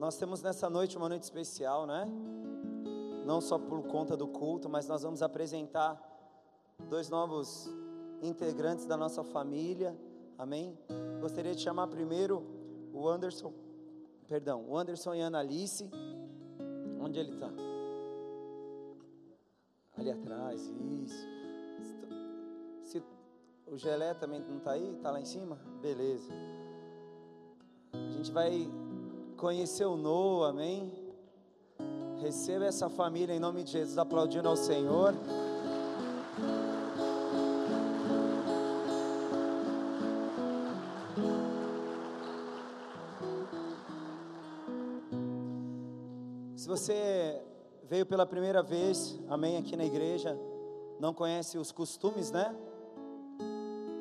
nós temos nessa noite uma noite especial, né? Não só por conta do culto, mas nós vamos apresentar dois novos integrantes da nossa família. Amém? Gostaria de chamar primeiro o Anderson, perdão, o Anderson e a Analice. Onde ele está? Ali atrás, isso. Se, o Gelé também não está aí? Está lá em cima? Beleza. A gente vai conhecer o Noah, amém? Receba essa família em nome de Jesus, aplaudindo ao Senhor. Se você veio pela primeira vez, amém, aqui na igreja, não conhece os costumes, né?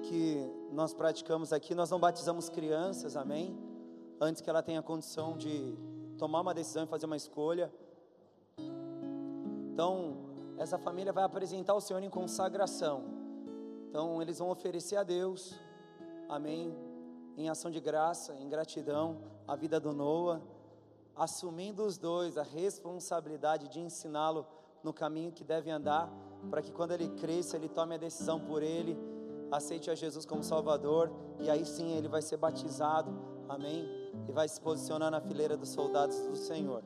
Que nós praticamos aqui, nós não batizamos crianças, amém? Antes que ela tenha condição de tomar uma decisão e fazer uma escolha. Então, essa família vai apresentar o Senhor em consagração. Então, eles vão oferecer a Deus, amém, em ação de graça, em gratidão, a vida do Noah assumindo os dois a responsabilidade de ensiná-lo no caminho que deve andar, para que quando ele cresça, ele tome a decisão por ele, aceite a Jesus como Salvador, e aí sim ele vai ser batizado, amém? E vai se posicionar na fileira dos soldados do Senhor.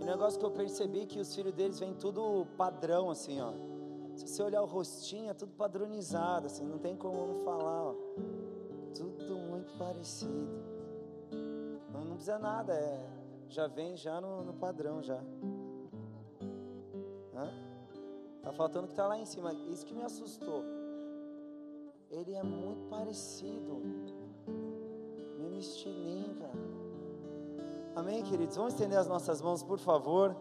E o negócio que eu percebi é que os filhos deles vêm tudo padrão, assim, ó. Se você olhar o rostinho, é tudo padronizado, assim, não tem como falar, ó. Tudo muito parecido. Não, não precisa nada, é já vem já no, no padrão já. Hã? Tá faltando que está lá em cima. Isso que me assustou. Ele é muito parecido. Amém, queridos? Vamos estender as nossas mãos, por favor.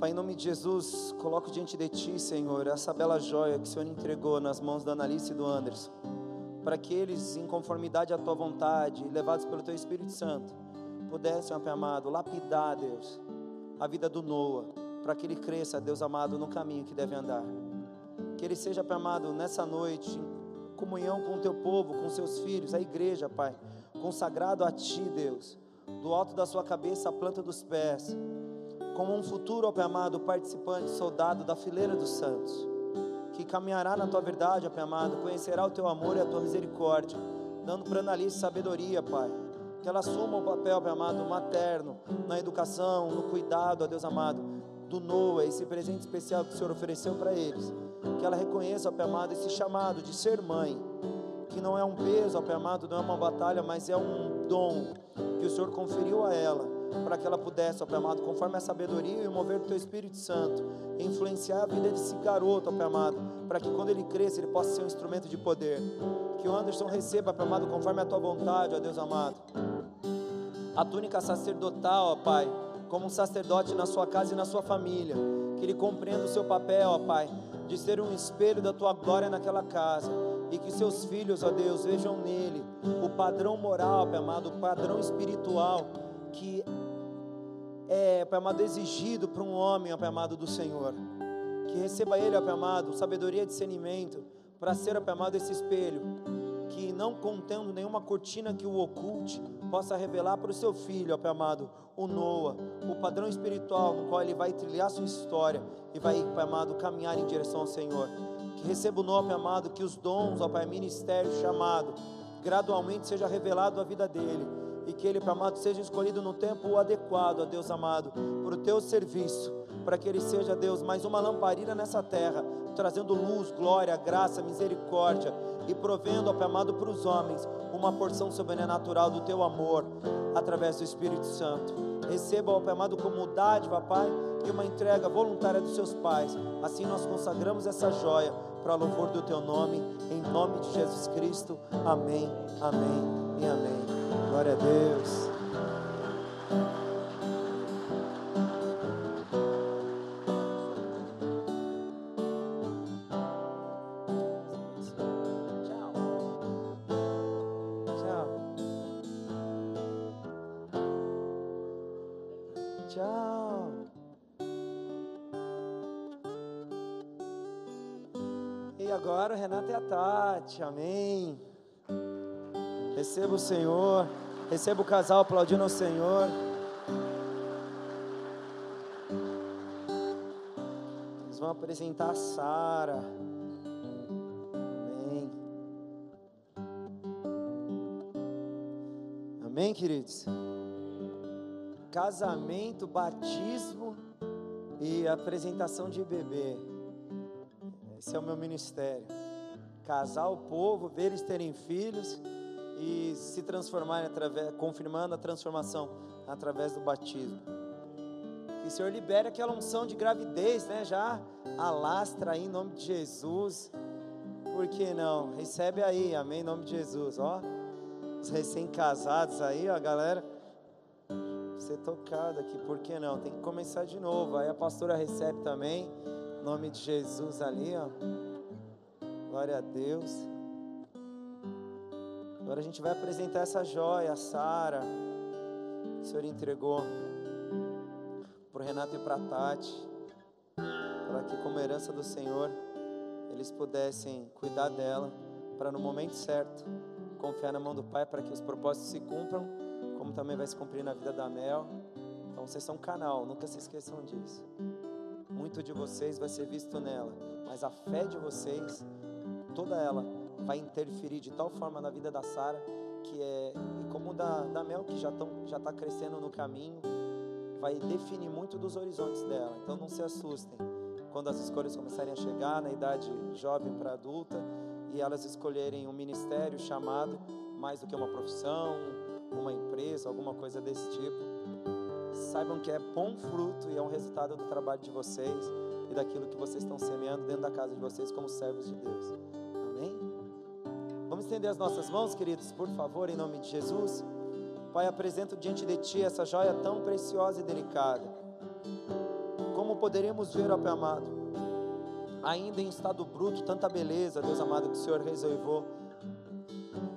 Pai, em nome de Jesus, coloco diante de Ti, Senhor, essa bela joia que o Senhor entregou nas mãos da Analice e do Anderson, para que eles, em conformidade à Tua vontade, levados pelo Teu Espírito Santo, pudessem, Pai amado, lapidar, Deus, a vida do Noah, para que ele cresça, Deus amado, no caminho que deve andar. Que ele seja, Pai amado, nessa noite, em comunhão com o Teu povo, com seus filhos, a igreja, Pai, consagrado a Ti, Deus, do alto da sua cabeça à planta dos pés como um futuro, ó Pai amado, participante, soldado da fileira dos santos, que caminhará na tua verdade, ó Pai amado, conhecerá o teu amor e a tua misericórdia, dando para Annalise sabedoria, Pai. Que ela assuma o papel, Pai amado, materno, na educação, no cuidado, ó Deus amado, do Noah, esse presente especial que o Senhor ofereceu para eles. Que ela reconheça, ó Pai amado, esse chamado de ser mãe, que não é um peso, ó Pai amado, não é uma batalha, mas é um dom que o Senhor conferiu a ela para que ela pudesse, ó Pai amado, conforme a sabedoria e o mover do Teu Espírito Santo, influenciar a vida desse garoto, ó Pai amado, para que quando ele cresça, ele possa ser um instrumento de poder. Que o Anderson receba, Pai amado, conforme a Tua vontade, ó Deus amado, a túnica sacerdotal, ó Pai, como um sacerdote na sua casa e na sua família. Que ele compreenda o seu papel, ó Pai, de ser um espelho da Tua glória naquela casa. E que seus filhos, ó Deus, vejam nele o padrão moral, Pai amado, o padrão espiritual que é, Pai amado, exigido para um homem, Pai amado, do Senhor. Que receba ele, Pai amado, sabedoria e discernimento para ser, Pai amado, esse espelho. Que não contendo nenhuma cortina que o oculte, possa revelar para o seu filho, Pai amado, o Noah, o padrão espiritual no qual ele vai trilhar sua história e vai, Pai amado, caminhar em direção ao Senhor. Que receba o Noah, Pai amado, que os dons, ó Pai, ministério chamado, gradualmente seja revelado à vida dele e que ele, Pai amado, seja escolhido no tempo adequado, ó Deus amado, para o teu serviço, para que ele seja, Deus, mais uma lamparina nessa terra, trazendo luz, glória, graça, misericórdia e provendo, ó Pai amado, para os homens uma porção sobrenatural do teu amor através do Espírito Santo. Receba, ó Pai amado, como dádiva, Pai, e uma entrega voluntária dos seus pais. Assim nós consagramos essa joia para louvor do teu nome, em nome de Jesus Cristo. Amém, amém e amém. Glória a Deus. Amém. Receba o Senhor, receba o casal aplaudindo ao Senhor. Eles vão apresentar a Sara. Amém. Amém, queridos? Casamento, batismo e apresentação de bebê. Esse é o meu ministério. Casar o povo, ver eles terem filhos e se transformarem através, confirmando a transformação através do batismo. Que o Senhor libere aquela unção de gravidez, né? Já alastra aí em nome de Jesus. Por que não? Recebe aí, amém, em nome de Jesus, ó. Os recém-casados aí, ó, galera. Ser tocado aqui, por que não? Tem que começar de novo. Aí a pastora recebe também. Em nome de Jesus ali, ó. Glória a Deus. Agora a gente vai apresentar essa joia, a Sara, o Senhor entregou para o Renato e para a Tati, para que, como herança do Senhor, eles pudessem cuidar dela, para no momento certo confiar na mão do Pai para que os propósitos se cumpram, como também vai se cumprir na vida da Mel. Então vocês são um canal, nunca se esqueçam disso. Muito de vocês vai ser visto nela, mas a fé de vocês, toda ela, vai interferir de tal forma na vida da Sara que é e como da, da Mel que já estão já está crescendo no caminho, vai definir muito dos horizontes dela. Então não se assustem quando as escolhas começarem a chegar na idade jovem para adulta e elas escolherem um ministério chamado mais do que uma profissão, uma empresa, alguma coisa desse tipo saibam que é bom fruto e é um resultado do trabalho de vocês e daquilo que vocês estão semeando dentro da casa de vocês como servos de Deus. Estender as nossas mãos, queridos, por favor, em nome de Jesus. Pai, apresento diante de Ti essa joia tão preciosa e delicada. Como poderíamos ver, ó Pai amado, ainda em estado bruto, tanta beleza, Deus amado, que o Senhor reservou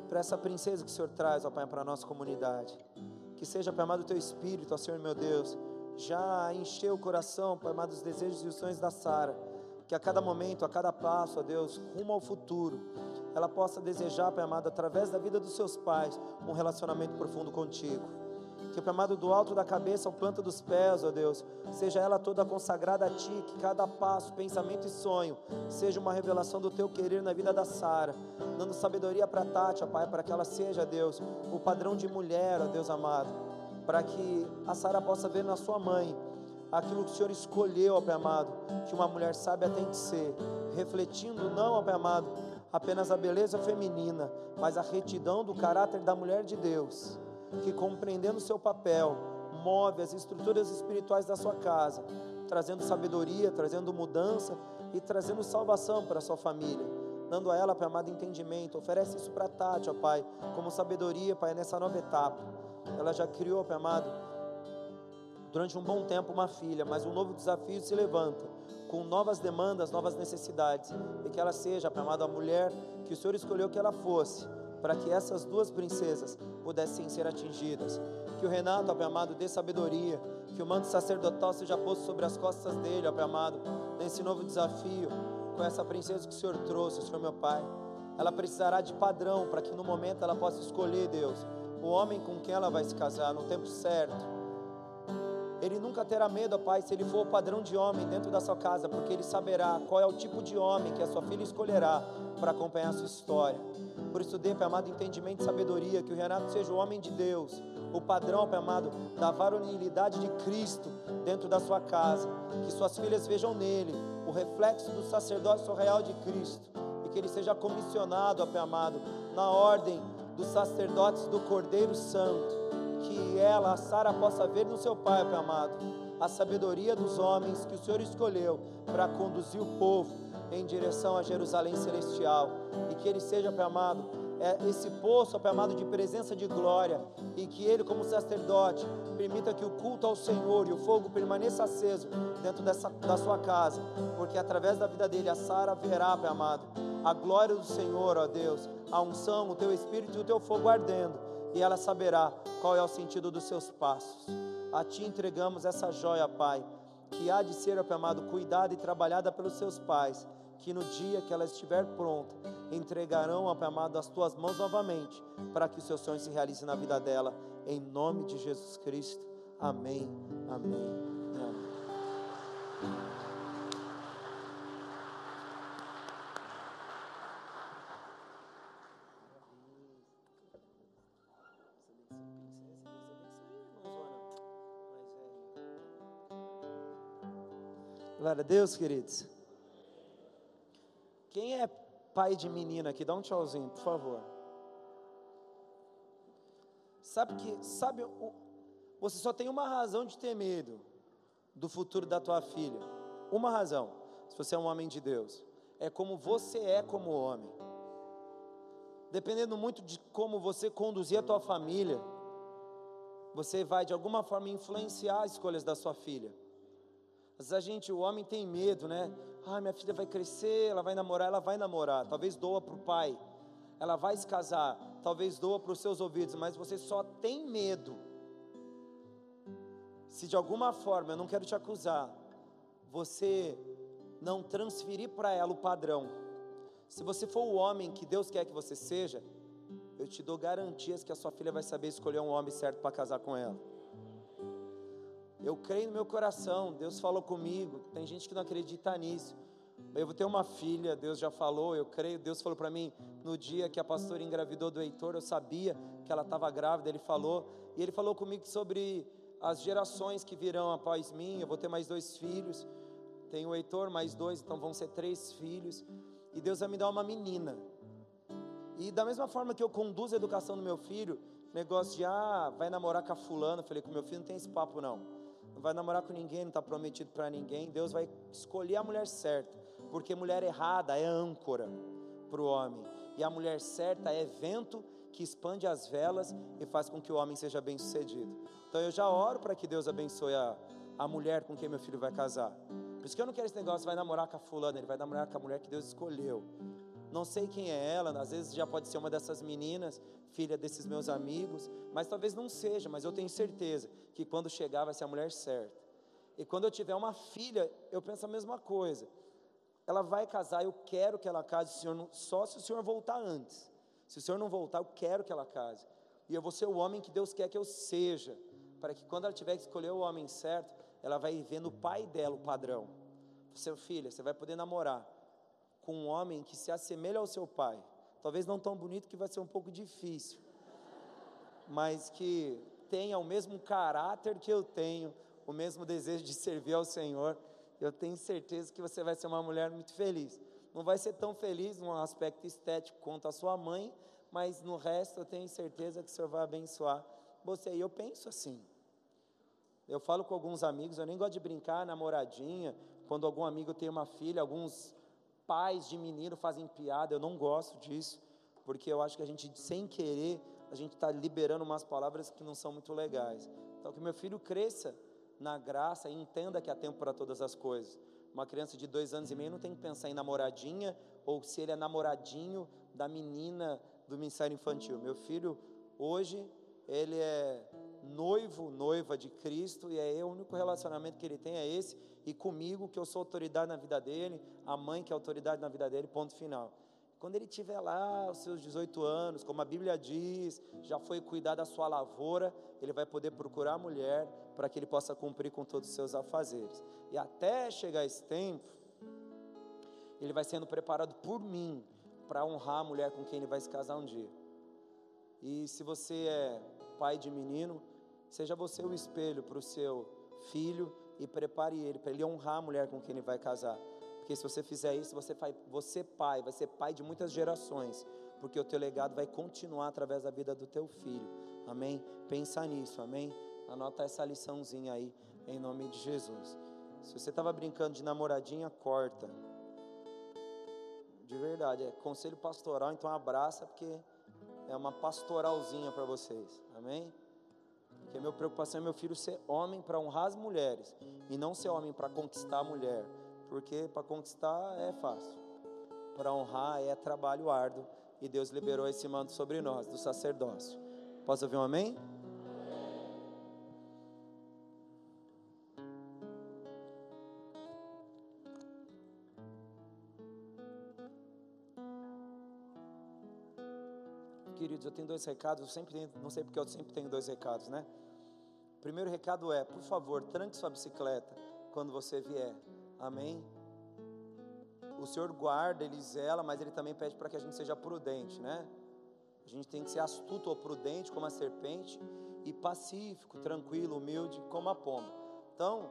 para essa princesa que o Senhor traz, ó Pai, para a nossa comunidade. Que seja, Pai amado, o teu espírito, ó Senhor meu Deus, já encheu o coração, Pai amado, os desejos e os sonhos da Sara. Que a cada momento, a cada passo, ó Deus, rumo ao futuro, ela possa desejar, Pai amado, através da vida dos seus pais, um relacionamento profundo contigo. Que, Pai amado, do alto da cabeça ao planta dos pés, ó Deus, seja ela toda consagrada a Ti, que cada passo, pensamento e sonho seja uma revelação do Teu querer na vida da Sara, dando sabedoria para Tati, ó Pai, para que ela seja, Deus, o padrão de mulher, ó Deus amado, para que a Sara possa ver na sua mãe aquilo que o Senhor escolheu, ó Pai amado, que uma mulher sábia tem que ser, refletindo não, ó Pai amado, apenas a beleza feminina, mas a retidão do caráter da mulher de Deus que compreendendo seu papel, move as estruturas espirituais da sua casa, trazendo sabedoria, trazendo mudança e trazendo salvação para a sua família, dando a ela, Pai amado, entendimento. Oferece isso para Tati, ó Pai, como sabedoria, Pai, nessa nova etapa. Ela já criou, Pai amado, durante um bom tempo uma filha, mas um novo desafio se levanta, com novas demandas, novas necessidades, e que ela seja, Pai amado, a mulher que o Senhor escolheu que ela fosse para que essas duas princesas pudessem ser atingidas. Que o Renato, ó Pai amado, dê sabedoria, que o manto sacerdotal seja posto sobre as costas dele, ó Pai amado, nesse novo desafio, com essa princesa que o Senhor trouxe, Senhor meu Pai. Ela precisará de padrão para que no momento ela possa escolher, Deus, o homem com quem ela vai se casar no tempo certo. Ele nunca terá medo, Pai, se ele for o padrão de homem dentro da sua casa, porque ele saberá qual é o tipo de homem que a sua filha escolherá para acompanhar a sua história. Por isso, dê, Pai amado, entendimento e sabedoria, que o Renato seja o homem de Deus, o padrão, Pai amado, da varonilidade de Cristo dentro da sua casa. Que suas filhas vejam nele o reflexo do sacerdócio real de Cristo. E que ele seja comissionado, Pai amado, na ordem dos sacerdotes do Cordeiro Santo. Que ela, a Sara, possa ver no seu Pai, Pai amado, a sabedoria dos homens que o Senhor escolheu para conduzir o povo em direção a Jerusalém celestial. E que ele seja, Pai amado, é esse poço, Pai amado, de presença de glória. E que ele, como sacerdote, permita que o culto ao Senhor e o fogo permaneça aceso dentro dessa, da sua casa. Porque através da vida dele, a Sara verá, Pai amado, a glória do Senhor, ó Deus, a unção, o teu espírito e o teu fogo ardendo. E ela saberá qual é o sentido dos seus passos. A ti entregamos essa joia, Pai, que há de ser, Pai amado, cuidada e trabalhada pelos seus pais que no dia que ela estiver pronta, entregarão, Pai amado, as tuas mãos novamente, para que o seu sonho se realize na vida dela, em nome de Jesus Cristo. Amém, amém. Glória a Deus, queridos. Quem é pai de menina aqui? Dá um tchauzinho, por favor. Sabe que, sabe, você só tem uma razão de ter medo do futuro da tua filha. Uma razão, se você é um homem de Deus, é como você é como homem. Dependendo muito de como você conduzir a tua família, você vai de alguma forma influenciar as escolhas da sua filha. Às vezes a gente, o homem tem medo, né? Ah, minha filha vai crescer, ela vai namorar, ela vai namorar. Talvez doa para o pai. Ela vai se casar, talvez doa para os seus ouvidos, mas você só tem medo. Se de alguma forma, eu não quero te acusar, você não transferir para ela o padrão. Se você for o homem que Deus quer que você seja, eu te dou garantias que a sua filha vai saber escolher um homem certo para casar com ela. Eu creio no meu coração, Deus falou comigo. Tem gente que não acredita nisso. Eu vou ter uma filha, Deus já falou, eu creio. Deus falou para mim no dia que a pastora engravidou do Heitor, eu sabia que ela estava grávida. Ele falou, e ele falou comigo sobre as gerações que virão após mim. Eu vou ter mais dois filhos. Tenho o Heitor, mais dois, então vão ser três filhos. E Deus vai me dar uma menina. E da mesma forma que eu conduzo a educação do meu filho, negócio de, ah, vai namorar com a fulana. Eu falei, com meu filho não tem esse papo não não vai namorar com ninguém, não está prometido para ninguém. Deus vai escolher a mulher certa, porque mulher errada é âncora para o homem, e a mulher certa é vento que expande as velas e faz com que o homem seja bem sucedido. Então eu já oro para que Deus abençoe a, a mulher com quem meu filho vai casar. Por isso que eu não quero esse negócio, vai namorar com a fulana, ele vai namorar com a mulher que Deus escolheu. Não sei quem é ela, às vezes já pode ser uma dessas meninas, filha desses meus amigos, mas talvez não seja, mas eu tenho certeza que quando chegar vai ser a mulher certa. E quando eu tiver uma filha, eu penso a mesma coisa. Ela vai casar, eu quero que ela case, senhor, só se o senhor voltar antes. Se o senhor não voltar, eu quero que ela case. E eu vou ser o homem que Deus quer que eu seja, para que quando ela tiver que escolher o homem certo, ela vai ver no pai dela o padrão. Seu filho, você vai poder namorar com um homem que se assemelha ao seu pai. Talvez não tão bonito que vai ser um pouco difícil, mas que tenha o mesmo caráter que eu tenho, o mesmo desejo de servir ao Senhor. Eu tenho certeza que você vai ser uma mulher muito feliz. Não vai ser tão feliz no aspecto estético quanto a sua mãe, mas no resto eu tenho certeza que o Senhor vai abençoar você. E eu penso assim. Eu falo com alguns amigos, eu nem gosto de brincar, namoradinha. Quando algum amigo tem uma filha, alguns pais de menino fazem piada, eu não gosto disso, porque eu acho que a gente, sem querer, a gente está liberando umas palavras que não são muito legais. Então, que meu filho cresça na graça e entenda que há tempo para todas as coisas. Uma criança de dois anos e meio não tem que pensar em namoradinha ou se ele é namoradinho da menina do ministério infantil. Meu filho, hoje, ele é noivo, noiva de Cristo, e é o único relacionamento que ele tem é esse, e comigo, que eu sou autoridade na vida dele, a mãe que é autoridade na vida dele, ponto final. Quando ele tiver lá os seus 18 anos, como a Bíblia diz, já foi cuidar da sua lavoura, ele vai poder procurar a mulher para que ele possa cumprir com todos os seus afazeres. E até chegar esse tempo, ele vai sendo preparado por mim para honrar a mulher com quem ele vai se casar um dia. E se você é pai de menino, Seja você o espelho para o seu filho e prepare ele para ele honrar a mulher com quem ele vai casar. Porque se você fizer isso, você, vai, você pai, vai ser pai de muitas gerações, porque o teu legado vai continuar através da vida do teu filho. Amém? Pensa nisso, amém? Anota essa liçãozinha aí, em nome de Jesus. Se você estava brincando de namoradinha, corta. De verdade, é conselho pastoral, então abraça, porque é uma pastoralzinha para vocês. Amém? Porque a minha preocupação é meu filho ser homem para honrar as mulheres e não ser homem para conquistar a mulher. Porque para conquistar é fácil, para honrar é trabalho árduo e Deus liberou esse manto sobre nós, do sacerdócio. Posso ouvir um amém? Queridos, eu tenho dois recados, eu sempre tenho, não sei porque eu sempre tenho dois recados, né? Primeiro recado é, por favor, tranque sua bicicleta quando você vier. Amém? O Senhor guarda, Ele zela, mas Ele também pede para que a gente seja prudente, né? A gente tem que ser astuto ou prudente como a serpente e pacífico, tranquilo, humilde como a pomba. Então,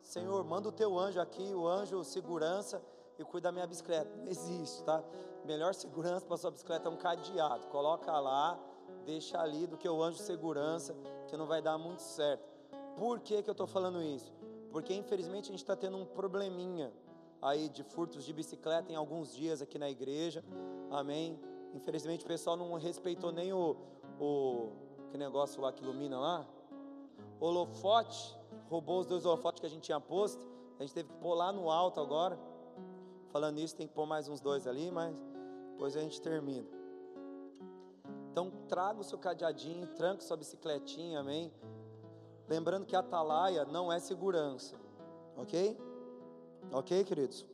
Senhor, manda o teu anjo aqui, o anjo segurança, e cuida da minha bicicleta. Não existe, tá? Melhor segurança para sua bicicleta é um cadeado. Coloca lá, deixa ali do que o anjo segurança, que não vai dar muito certo. Por que, que eu estou falando isso? Porque infelizmente a gente está tendo um probleminha aí de furtos de bicicleta em alguns dias aqui na igreja. Amém. Infelizmente o pessoal não respeitou nem o, o que negócio lá que ilumina lá. Holofote, roubou os dois holofotes que a gente tinha posto. A gente teve que pôr lá no alto agora. Falando nisso, tem que pôr mais uns dois ali, mas depois a gente termina. Então, traga o seu cadeadinho, tranque sua bicicletinha, amém? Lembrando que a atalaia não é segurança, ok? Ok, queridos?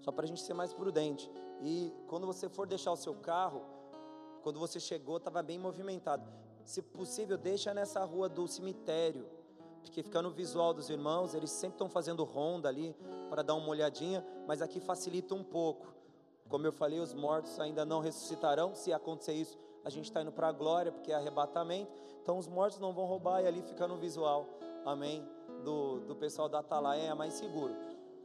Só para a gente ser mais prudente. E quando você for deixar o seu carro, quando você chegou, estava bem movimentado. Se possível, deixa nessa rua do cemitério, porque fica no visual dos irmãos, eles sempre estão fazendo ronda ali para dar uma olhadinha, mas aqui facilita um pouco. Como eu falei, os mortos ainda não ressuscitarão. Se acontecer isso, a gente está indo para a glória, porque é arrebatamento. Então os mortos não vão roubar e ali fica no visual. Amém? Do, do pessoal da Atalaia é mais seguro.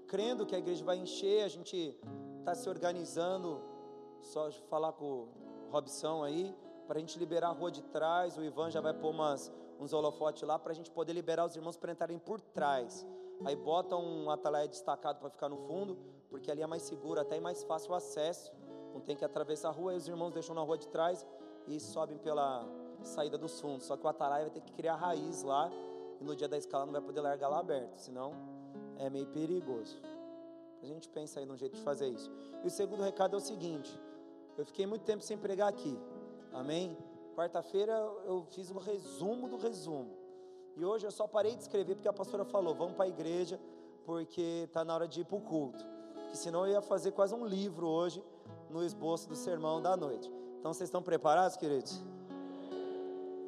Crendo que a igreja vai encher, a gente está se organizando. Só falar com o Robson aí, para a gente liberar a rua de trás. O Ivan já vai pôr umas, uns holofotes lá para a gente poder liberar os irmãos para entrarem por trás. Aí bota um atalaia destacado para ficar no fundo, porque ali é mais seguro, até é mais fácil o acesso. Não tem que atravessar a rua, e os irmãos deixam na rua de trás e sobem pela saída dos fundos. Só que o atalaia vai ter que criar raiz lá e no dia da escala não vai poder largar lá aberto, senão é meio perigoso. A gente pensa aí num jeito de fazer isso. E o segundo recado é o seguinte: eu fiquei muito tempo sem pregar aqui. Amém? Quarta-feira eu fiz um resumo do resumo. E hoje eu só parei de escrever porque a pastora falou: vamos para a igreja, porque está na hora de ir para o culto. Porque senão eu ia fazer quase um livro hoje no esboço do sermão da noite. Então vocês estão preparados, queridos?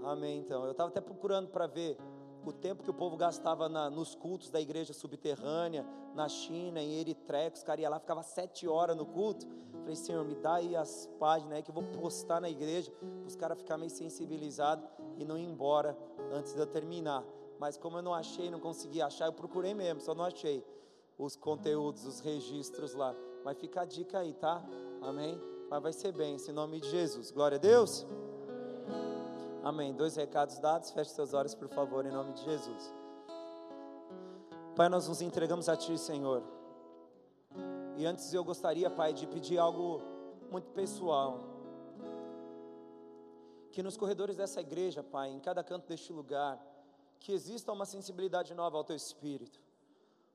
Amém. Então, eu estava até procurando para ver o tempo que o povo gastava na, nos cultos da igreja subterrânea, na China, em Eritreia, os caras iam lá, ficava sete horas no culto. Falei, Senhor, me dá aí as páginas aí que eu vou postar na igreja, para os caras ficarem meio sensibilizados e não ir embora antes de eu terminar. Mas como eu não achei, não consegui achar, eu procurei mesmo, só não achei os conteúdos, os registros lá. Mas fica a dica aí, tá? Amém? Mas vai ser bem, em nome de Jesus. Glória a Deus. Amém. Dois recados dados. Feche seus olhos, por favor, em nome de Jesus. Pai, nós nos entregamos a Ti, Senhor. E antes eu gostaria, Pai, de pedir algo muito pessoal. Que nos corredores dessa igreja, Pai, em cada canto deste lugar, que exista uma sensibilidade nova ao Teu Espírito.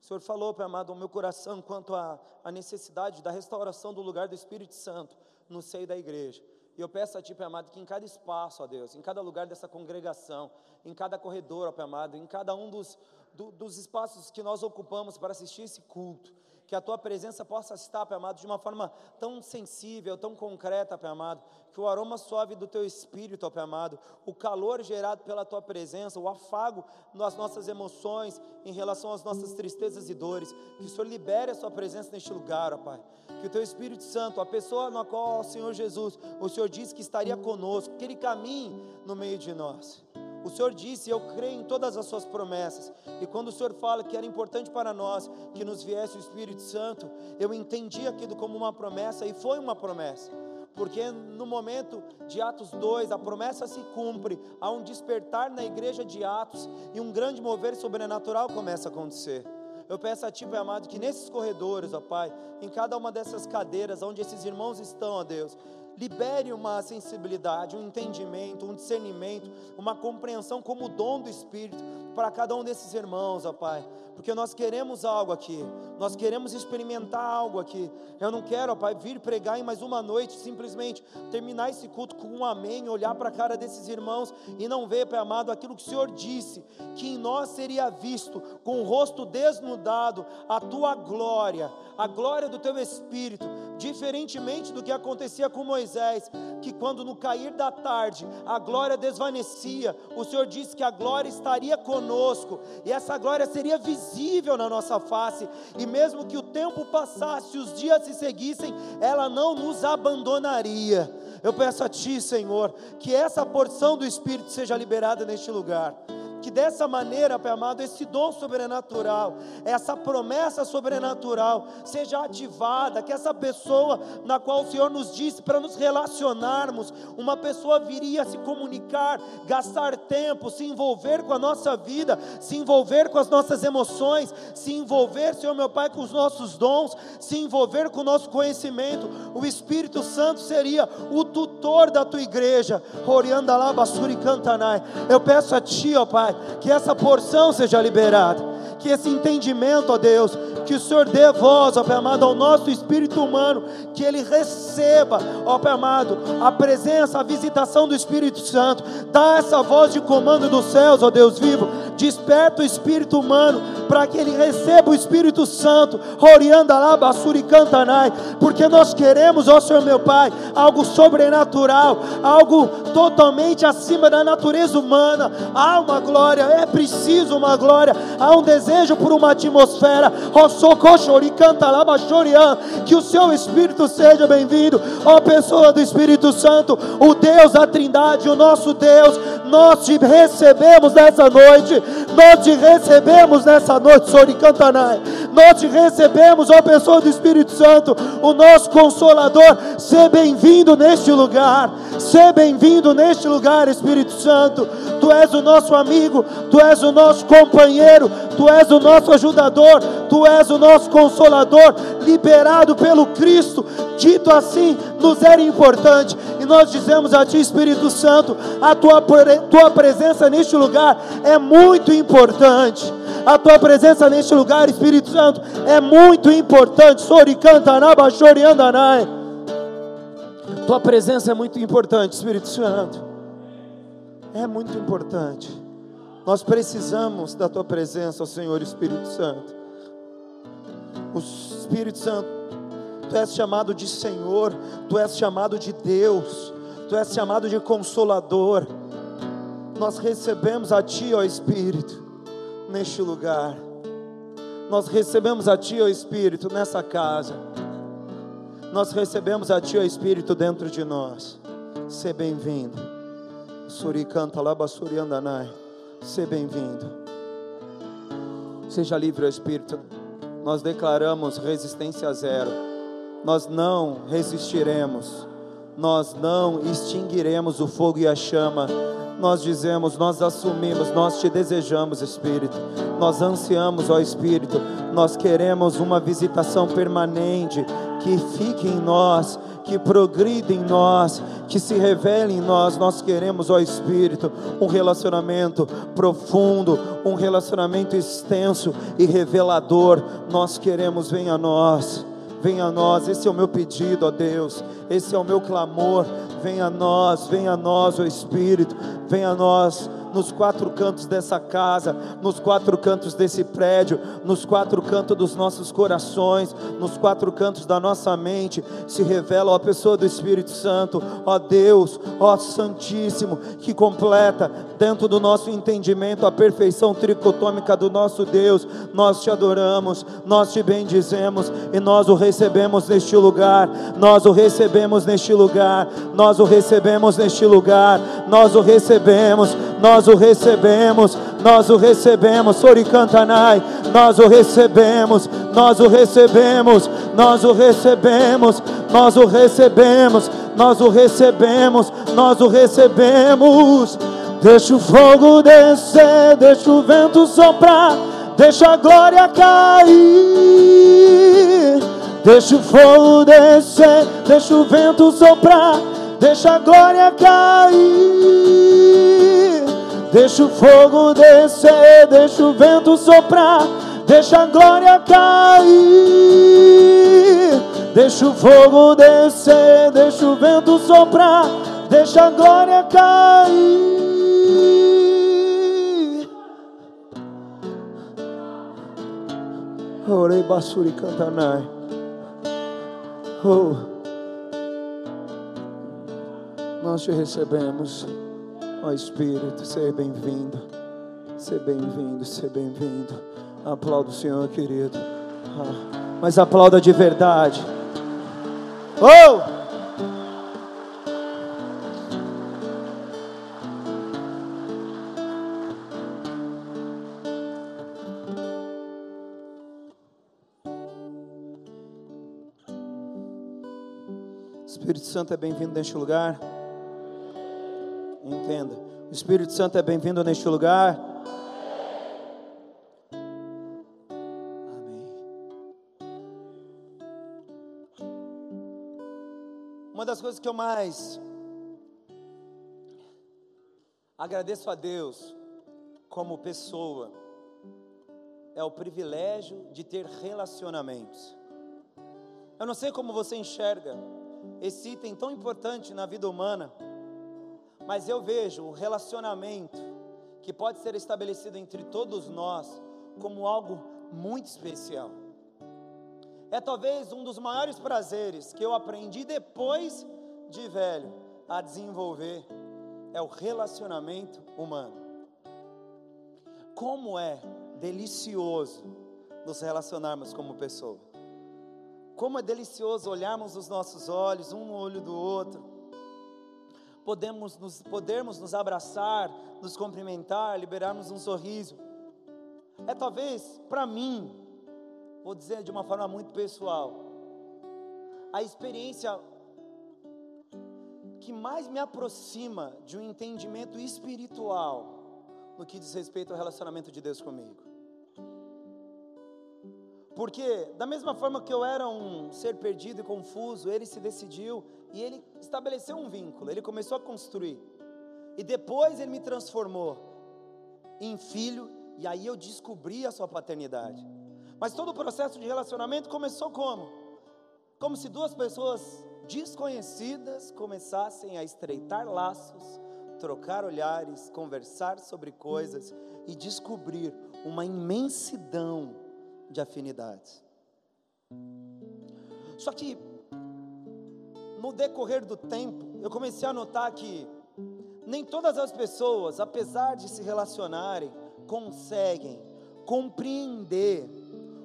O Senhor falou, Pai amado, ao meu coração quanto à necessidade da restauração do lugar do Espírito Santo no seio da igreja. E eu peço a Ti, Pai amado, que em cada espaço, ó Deus, em cada lugar dessa congregação, em cada corredor, ó Pai amado, em cada um dos, do, dos espaços que nós ocupamos para assistir esse culto, que a tua presença possa estar, Pai amado, de uma forma tão sensível, tão concreta, Pai amado, que o aroma suave do teu espírito, Pai amado, o calor gerado pela tua presença, o afago nas nossas emoções em relação às nossas tristezas e dores, que o Senhor libere a sua presença neste lugar, ó Pai. Que o teu Espírito Santo, a pessoa na qual o Senhor Jesus, o Senhor disse que estaria conosco, que ele caminhe no meio de nós. O Senhor disse: Eu creio em todas as Suas promessas. E quando o Senhor fala que era importante para nós que nos viesse o Espírito Santo, eu entendi aquilo como uma promessa e foi uma promessa. Porque no momento de Atos 2, a promessa se cumpre, há um despertar na igreja de Atos e um grande mover sobrenatural começa a acontecer. Eu peço a Ti, Pai amado, que nesses corredores, ó Pai, em cada uma dessas cadeiras onde esses irmãos estão, ó Deus, libere uma sensibilidade, um entendimento, um discernimento, uma compreensão como dom do Espírito para cada um desses irmãos, ó Pai, porque nós queremos algo aqui, nós queremos experimentar algo aqui. Eu não quero, ó Pai, vir pregar em mais uma noite, simplesmente terminar esse culto com um amém, olhar para a cara desses irmãos e não ver, Pai amado, aquilo que o Senhor disse, que em nós seria visto com o rosto desnudado a tua glória, a glória do teu Espírito, diferentemente do que acontecia com Moisés Moisés que quando no cair da tarde a glória desvanecia, o Senhor disse que a glória estaria conosco e essa glória seria visível na nossa face, e mesmo que o tempo passasse, os dias se seguissem, ela não nos abandonaria. Eu peço a Ti, Senhor, que essa porção do Espírito seja liberada neste lugar que dessa maneira, Pai amado, esse dom sobrenatural, essa promessa sobrenatural seja ativada, que essa pessoa na qual o Senhor nos disse para nos relacionarmos, uma pessoa viria a se comunicar, gastar tempo, se envolver com a nossa vida, se envolver com as nossas emoções, se envolver, Senhor meu Pai, com os nossos dons, se envolver com o nosso conhecimento. O Espírito Santo seria o tutor da tua igreja. Eu peço a Ti, ó Pai, Pai, que essa porção seja liberada, que esse entendimento, ó Deus, que o Senhor dê voz, ó Pai amado, ao nosso espírito humano, que ele receba, ó Pai amado, a presença, a visitação do Espírito Santo, dá essa voz de comando dos céus, ó Deus vivo, desperta o espírito humano, para que ele receba o Espírito Santo, orianda lá, basuri cantanai, porque nós queremos, ó Senhor meu Pai, algo sobrenatural, algo totalmente acima da natureza humana, há uma glória, é preciso uma glória, há um desejo por uma atmosfera, ó que o seu Espírito seja bem-vindo, ó pessoa do Espírito Santo, o Deus da Trindade, o nosso Deus, nós te recebemos nessa noite, nós te recebemos nessa noite, Soricantanai, nós te recebemos, ó pessoa do Espírito Santo, o nosso Consolador, seja bem-vindo neste lugar, seja bem-vindo neste lugar, Espírito Santo, tu és o nosso amigo, tu és o nosso companheiro, tu és o nosso ajudador, tu és o nosso consolador, liberado pelo Cristo, dito assim, nos era importante, e nós dizemos a Ti, Espírito Santo, a Tua, tua presença neste lugar é muito importante. A tua presença neste lugar, Espírito Santo, é muito importante. Soricanta, Nabachoriandanai. Tua presença é muito importante, Espírito Santo. É muito importante. Nós precisamos da tua presença, Senhor Espírito Santo. O Espírito Santo, tu és chamado de Senhor, tu és chamado de Deus, tu és chamado de Consolador. Nós recebemos a Ti, ó Espírito, neste lugar. Nós recebemos a Ti, ó Espírito, nessa casa. Nós recebemos a Ti, ó Espírito, dentro de nós. Seja bem-vindo. Suricanta Labassuriandanai. Seja bem-vindo. Seja livre, Espírito nós declaramos resistência zero. Nós não resistiremos, nós não extinguiremos o fogo e a chama. Nós dizemos, nós assumimos, nós te desejamos, Espírito. Nós ansiamos, ó Espírito, nós queremos uma visitação permanente que fique em nós, que progrida em nós, que se revele em nós. Nós queremos, ó Espírito, um relacionamento profundo, um relacionamento extenso e revelador. Nós queremos, venha a nós. Venha a nós, esse é o meu pedido, ó Deus, esse é o meu clamor. Venha a nós, venha a nós, ó Espírito, venha a nós nos quatro cantos dessa casa, nos quatro cantos desse prédio, nos quatro cantos dos nossos corações, nos quatro cantos da nossa mente, se revela a pessoa do Espírito Santo, ó Deus, ó Santíssimo, que completa dentro do nosso entendimento a perfeição tricotômica do nosso Deus. Nós te adoramos, nós te bendizemos e nós o recebemos neste lugar. Nós o recebemos neste lugar. Nós o recebemos neste lugar. Nós o recebemos. Nós o recebemos, nós o recebemos, Soricantanai, nós o recebemos, nós o recebemos, nós o recebemos, nós o recebemos, nós o recebemos, nós o recebemos. Deixa o fogo descer, deixa o vento soprar, deixa a glória cair. Deixa o fogo descer, deixa o vento soprar, deixa a glória cair. Deixa o fogo descer, deixa o vento soprar, deixa a glória cair. Deixa o fogo descer, deixa o vento soprar, deixa a glória cair. Orei basuri cantanai. Oh. Nós te recebemos, ó Espírito, seja bem-vindo, seja bem-vindo, seja bem-vindo. Aplauda o Senhor, querido. Ah, mas aplauda de verdade. Oh! Espírito Santo é bem-vindo neste lugar. Entenda. O Espírito Santo é bem-vindo neste lugar. Amém. Uma das coisas que eu mais agradeço a Deus como pessoa é o privilégio de ter relacionamentos. Eu não sei como você enxerga esse item tão importante na vida humana, mas eu vejo o relacionamento que pode ser estabelecido entre todos nós como algo muito especial. É talvez um dos maiores prazeres que eu aprendi depois de velho a desenvolver é o relacionamento humano. Como é delicioso nos relacionarmos como pessoa. Como é delicioso olharmos os nossos olhos, um no olho do outro. Podemos nos, podermos nos abraçar, nos cumprimentar, liberarmos um sorriso. É talvez, para mim, vou dizer de uma forma muito pessoal, a experiência que mais me aproxima de um entendimento espiritual no que diz respeito ao relacionamento de Deus comigo. Porque, da mesma forma que eu era um ser perdido e confuso, ele se decidiu e ele estabeleceu um vínculo, ele começou a construir. E depois ele me transformou em filho, e aí eu descobri a sua paternidade. Mas todo o processo de relacionamento começou como? Como se duas pessoas desconhecidas começassem a estreitar laços, trocar olhares, conversar sobre coisas e descobrir uma imensidão de afinidades. Só que, no decorrer do tempo, eu comecei a notar que nem todas as pessoas, apesar de se relacionarem, conseguem compreender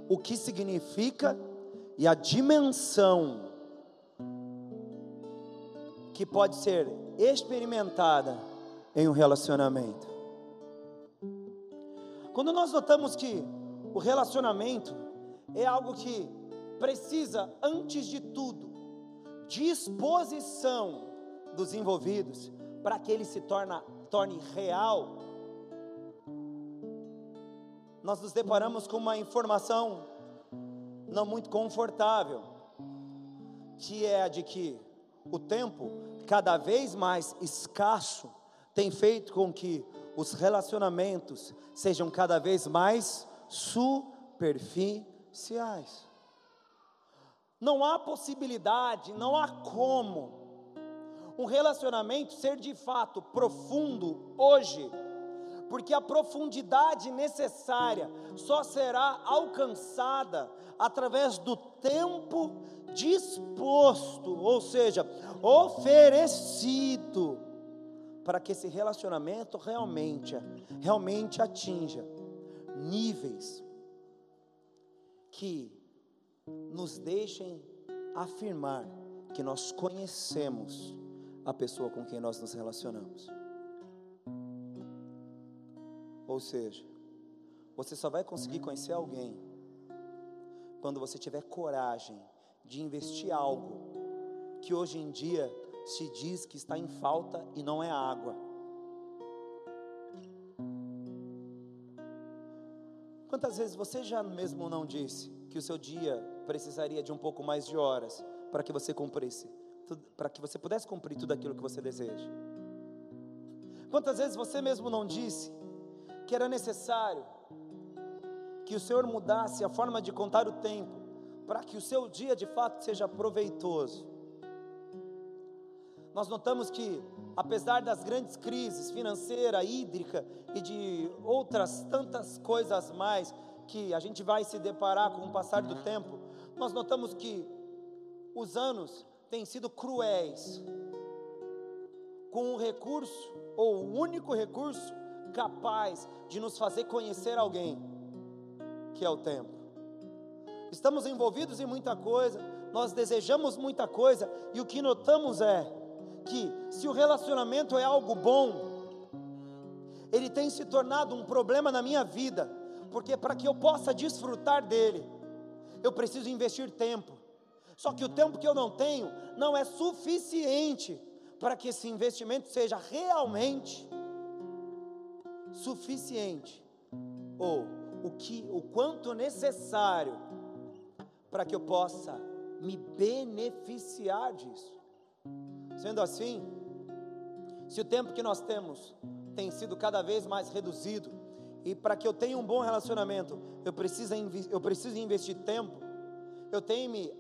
o que significa e a dimensão que pode ser experimentada em um relacionamento. Quando nós notamos que o relacionamento é algo que precisa, antes de tudo, disposição dos envolvidos para que ele se torna, torne real. Nós nos deparamos com uma informação não muito confortável, que é a de que o tempo, cada vez mais escasso, tem feito com que os relacionamentos sejam cada vez mais superficiais. Não há possibilidade, não há como um relacionamento ser de fato profundo hoje, porque a profundidade necessária só será alcançada através do tempo disposto, ou seja, oferecido para que esse relacionamento realmente realmente atinja níveis que nos deixem afirmar que nós conhecemos a pessoa com quem nós nos relacionamos. Ou seja, você só vai conseguir conhecer alguém quando você tiver coragem de investir algo que hoje em dia se diz que está em falta e não é água. Quantas vezes você já mesmo não disse que o seu dia precisaria de um pouco mais de horas para que você cumprisse, para que você pudesse cumprir tudo aquilo que você deseja? Quantas vezes você mesmo não disse que era necessário que o Senhor mudasse a forma de contar o tempo para que o seu dia de fato seja proveitoso? Nós notamos que, apesar das grandes crises financeira, hídrica e de outras tantas coisas mais que a gente vai se deparar com o passar do tempo, nós notamos que os anos têm sido cruéis com o recurso, ou o único recurso capaz de nos fazer conhecer alguém, que é o tempo. Estamos envolvidos em muita coisa, nós desejamos muita coisa, e o que notamos é que, se o relacionamento é algo bom, ele tem se tornado um problema na minha vida, porque para que eu possa desfrutar dele, eu preciso investir tempo. Só que o tempo que eu não tenho não é suficiente para que esse investimento seja realmente suficiente ou o que o quanto necessário para que eu possa me beneficiar disso. Sendo assim, se o tempo que nós temos tem sido cada vez mais reduzido, e para que eu tenha um bom relacionamento, eu preciso, eu preciso investir tempo, eu tenho me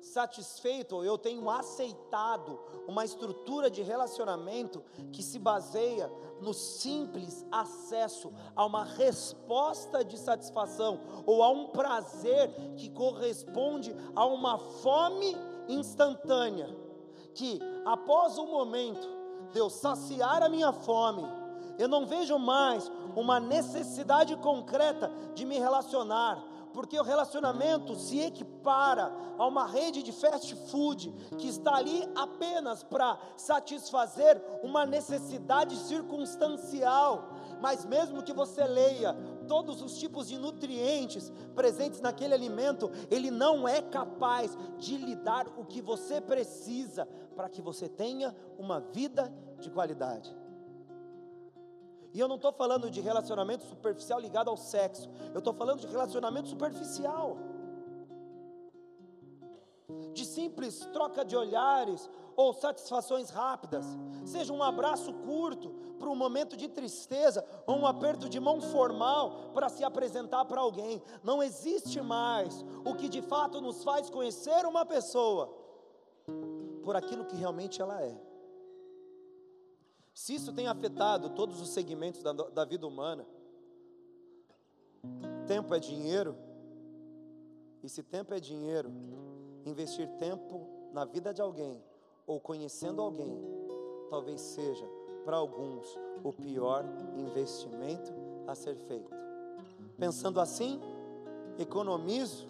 satisfeito, eu tenho aceitado uma estrutura de relacionamento que se baseia no simples acesso a uma resposta de satisfação ou a um prazer que corresponde a uma fome instantânea, que após um momento de eu saciar a minha fome, eu não vejo mais uma necessidade concreta de me relacionar, porque o relacionamento se equipara a uma rede de fast food que está ali apenas para satisfazer uma necessidade circunstancial. Mas mesmo que você leia todos os tipos de nutrientes presentes naquele alimento, ele não é capaz de lhe dar o que você precisa para que você tenha uma vida de qualidade. E eu não estou falando de relacionamento superficial ligado ao sexo, eu estou falando de relacionamento superficial, de simples troca de olhares ou satisfações rápidas, seja um abraço curto para um momento de tristeza ou um aperto de mão formal para se apresentar para alguém. Não existe mais o que de fato nos faz conhecer uma pessoa por aquilo que realmente ela é. Se isso tem afetado todos os segmentos da, da vida humana, tempo é dinheiro, e se tempo é dinheiro, investir tempo na vida de alguém ou conhecendo alguém, talvez seja para alguns o pior investimento a ser feito. Pensando assim, economizo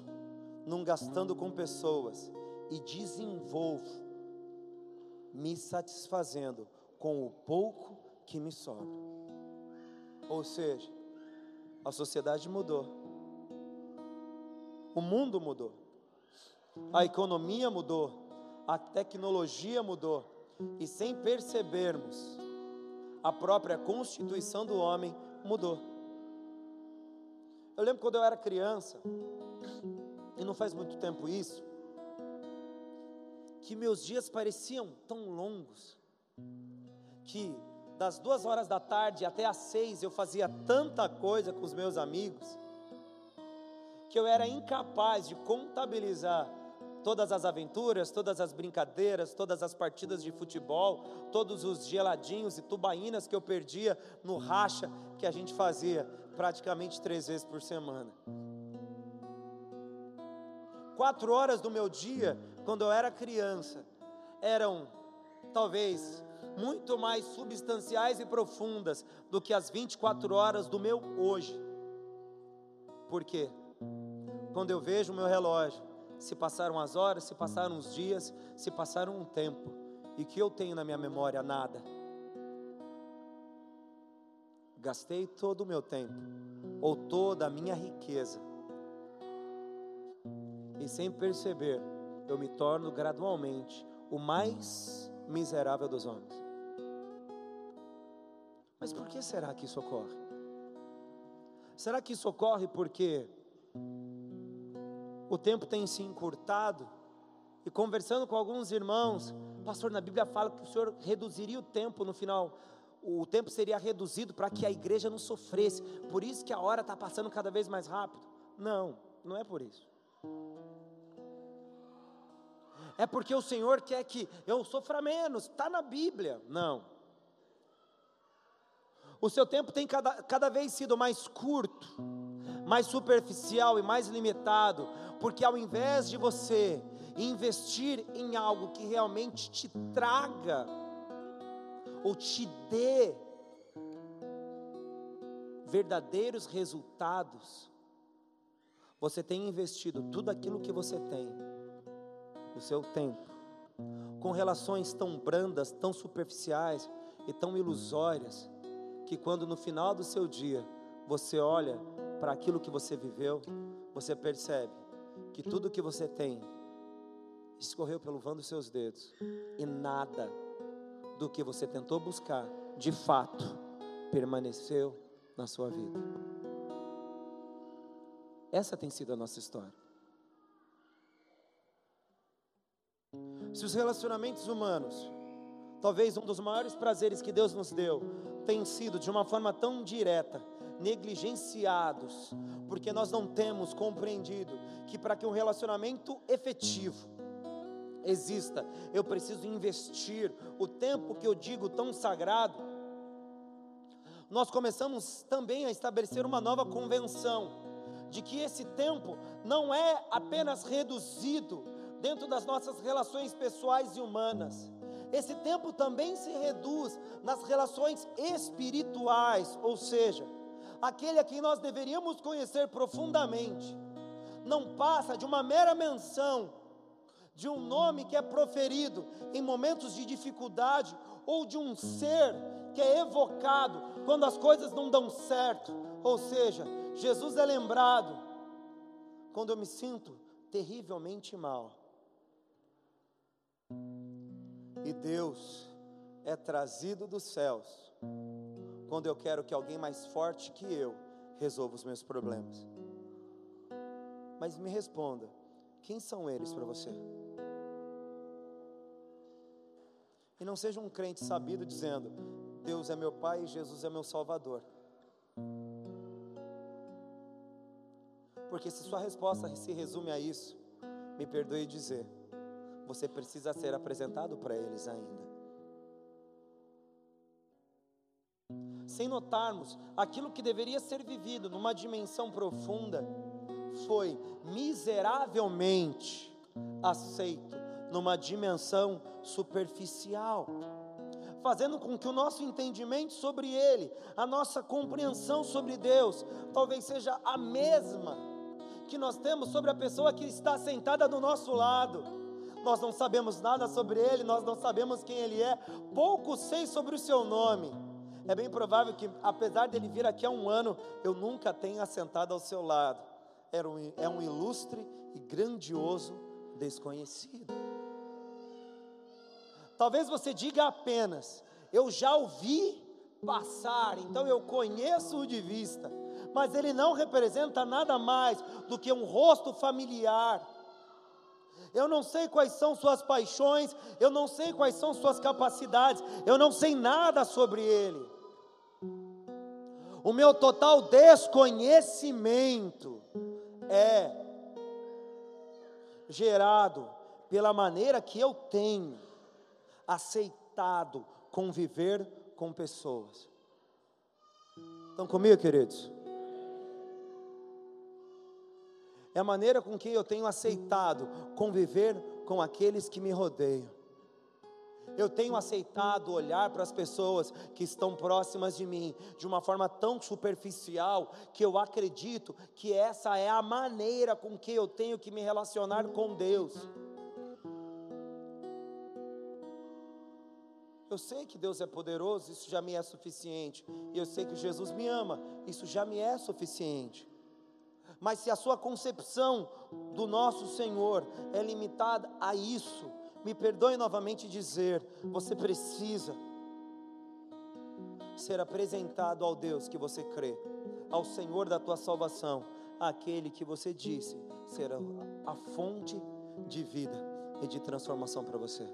não gastando com pessoas e desenvolvo me satisfazendo com o pouco que me sobra. Ou seja, a sociedade mudou, o mundo mudou, a economia mudou, a tecnologia mudou, e sem percebermos, a própria constituição do homem mudou. Eu lembro quando eu era criança, e não faz muito tempo isso, que meus dias pareciam tão longos que das duas horas da tarde até às seis eu fazia tanta coisa com os meus amigos, que eu era incapaz de contabilizar todas as aventuras, todas as brincadeiras, todas as partidas de futebol, todos os geladinhos e tubaínas que eu perdia no racha que a gente fazia praticamente três vezes por semana. Quatro horas do meu dia, quando eu era criança, eram talvez muito mais substanciais e profundas do que as 24 horas do meu hoje. Por quê? Quando eu vejo o meu relógio, se passaram as horas, se passaram os dias, se passaram um tempo, e que eu tenho na minha memória nada. Gastei todo o meu tempo, ou toda a minha riqueza, e sem perceber, eu me torno gradualmente o mais miserável dos homens. Mas por que será que isso ocorre? Será que isso ocorre porque o tempo tem se encurtado? E conversando com alguns irmãos, pastor, na Bíblia fala que o Senhor reduziria o tempo no final. O tempo seria reduzido para que a igreja não sofresse. Por isso que a hora está passando cada vez mais rápido. Não, não é por isso. É porque o Senhor quer que eu sofra menos. Está na Bíblia. Não. O seu tempo tem cada, cada vez sido mais curto, mais superficial e mais limitado, porque ao invés de você investir em algo que realmente te traga ou te dê verdadeiros resultados, você tem investido tudo aquilo que você tem, o seu tempo, com relações tão brandas, tão superficiais e tão ilusórias, que quando no final do seu dia você olha para aquilo que você viveu, você percebe que tudo que você tem escorreu pelo vão dos seus dedos e nada do que você tentou buscar, de fato, permaneceu na sua vida. Essa tem sido a nossa história. Se os relacionamentos humanos, talvez um dos maiores prazeres que Deus nos deu, tem sido de uma forma tão direta, negligenciados, porque nós não temos compreendido que para que um relacionamento efetivo exista, eu preciso investir o tempo que eu digo tão sagrado. Nós começamos também a estabelecer uma nova convenção de que esse tempo não é apenas reduzido dentro das nossas relações pessoais e humanas. Esse tempo também se reduz nas relações espirituais, ou seja, aquele a quem nós deveríamos conhecer profundamente, não passa de uma mera menção de um nome que é proferido em momentos de dificuldade ou de um ser que é evocado quando as coisas não dão certo. Ou seja, Jesus é lembrado quando eu me sinto terrivelmente mal. E Deus é trazido dos céus quando eu quero que alguém mais forte que eu resolva os meus problemas. Mas me responda: quem são eles para você? E não seja um crente sabido dizendo: Deus é meu Pai e Jesus é meu Salvador. Porque se sua resposta se resume a isso, me perdoe dizer, você precisa ser apresentado para eles ainda. Sem notarmos aquilo que deveria ser vivido numa dimensão profunda, foi miseravelmente aceito numa dimensão superficial, fazendo com que o nosso entendimento sobre Ele, a nossa compreensão sobre Deus, talvez seja a mesma que nós temos sobre a pessoa que está sentada do nosso lado. Nós não sabemos nada sobre Ele, nós não sabemos quem Ele é, pouco sei sobre o seu nome. É bem provável que, apesar dele vir aqui há um ano, eu nunca tenha sentado ao seu lado. Era um, é um ilustre e grandioso desconhecido. Talvez você diga apenas: Eu já ouvi passar, então eu conheço-o de vista, mas ele não representa nada mais do que um rosto familiar. Eu não sei quais são suas paixões, eu não sei quais são suas capacidades, eu não sei nada sobre ele. O meu total desconhecimento é gerado pela maneira que eu tenho aceitado conviver com pessoas. Estão comigo, queridos? É a maneira com que eu tenho aceitado conviver com aqueles que me rodeiam. Eu tenho aceitado olhar para as pessoas que estão próximas de mim de uma forma tão superficial que eu acredito que essa é a maneira com que eu tenho que me relacionar com Deus. Eu sei que Deus é poderoso, isso já me é suficiente. E eu sei que Jesus me ama, isso já me é suficiente. Mas se a sua concepção do nosso Senhor é limitada a isso, me perdoe novamente dizer, você precisa ser apresentado ao Deus que você crê, ao Senhor da tua salvação, aquele que você disse será a fonte de vida e de transformação para você.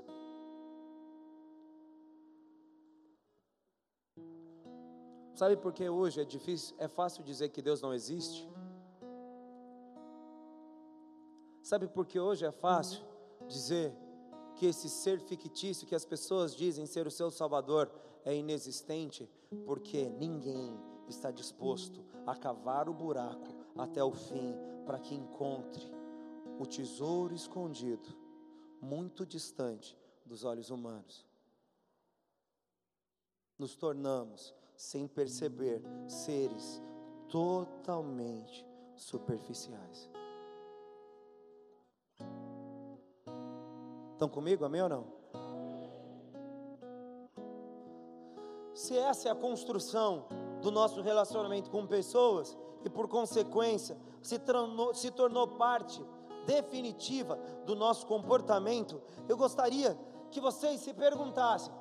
Sabe por que hoje é difícil, é fácil dizer que Deus não existe? Sabe por que hoje é fácil dizer que esse ser fictício que as pessoas dizem ser o seu Salvador é inexistente? Porque ninguém está disposto a cavar o buraco até o fim para que encontre o tesouro escondido, muito distante dos olhos humanos. nos tornamos, sem perceber, seres totalmente superficiais. Estão comigo, amém ou não? Se essa é a construção do nosso relacionamento com pessoas e por consequência se tornou, se tornou parte definitiva do nosso comportamento, eu gostaria que vocês se perguntassem: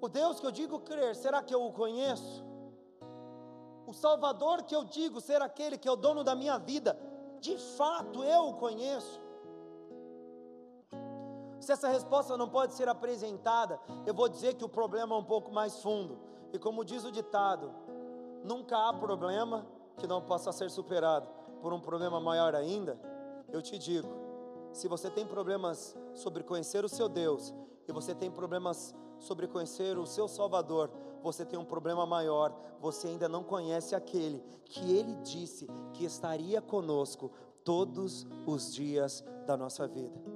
o Deus que eu digo crer, será que eu o conheço? O Salvador que eu digo ser aquele que é o dono da minha vida, de fato eu o conheço? Se essa resposta não pode ser apresentada, eu vou dizer que o problema é um pouco mais fundo. E como diz o ditado, nunca há problema que não possa ser superado por um problema maior ainda. Eu te digo, se você tem problemas sobre conhecer o seu Deus e você tem problemas sobre conhecer o seu Salvador, você tem um problema maior, você ainda não conhece aquele que ele disse que estaria conosco todos os dias da nossa vida.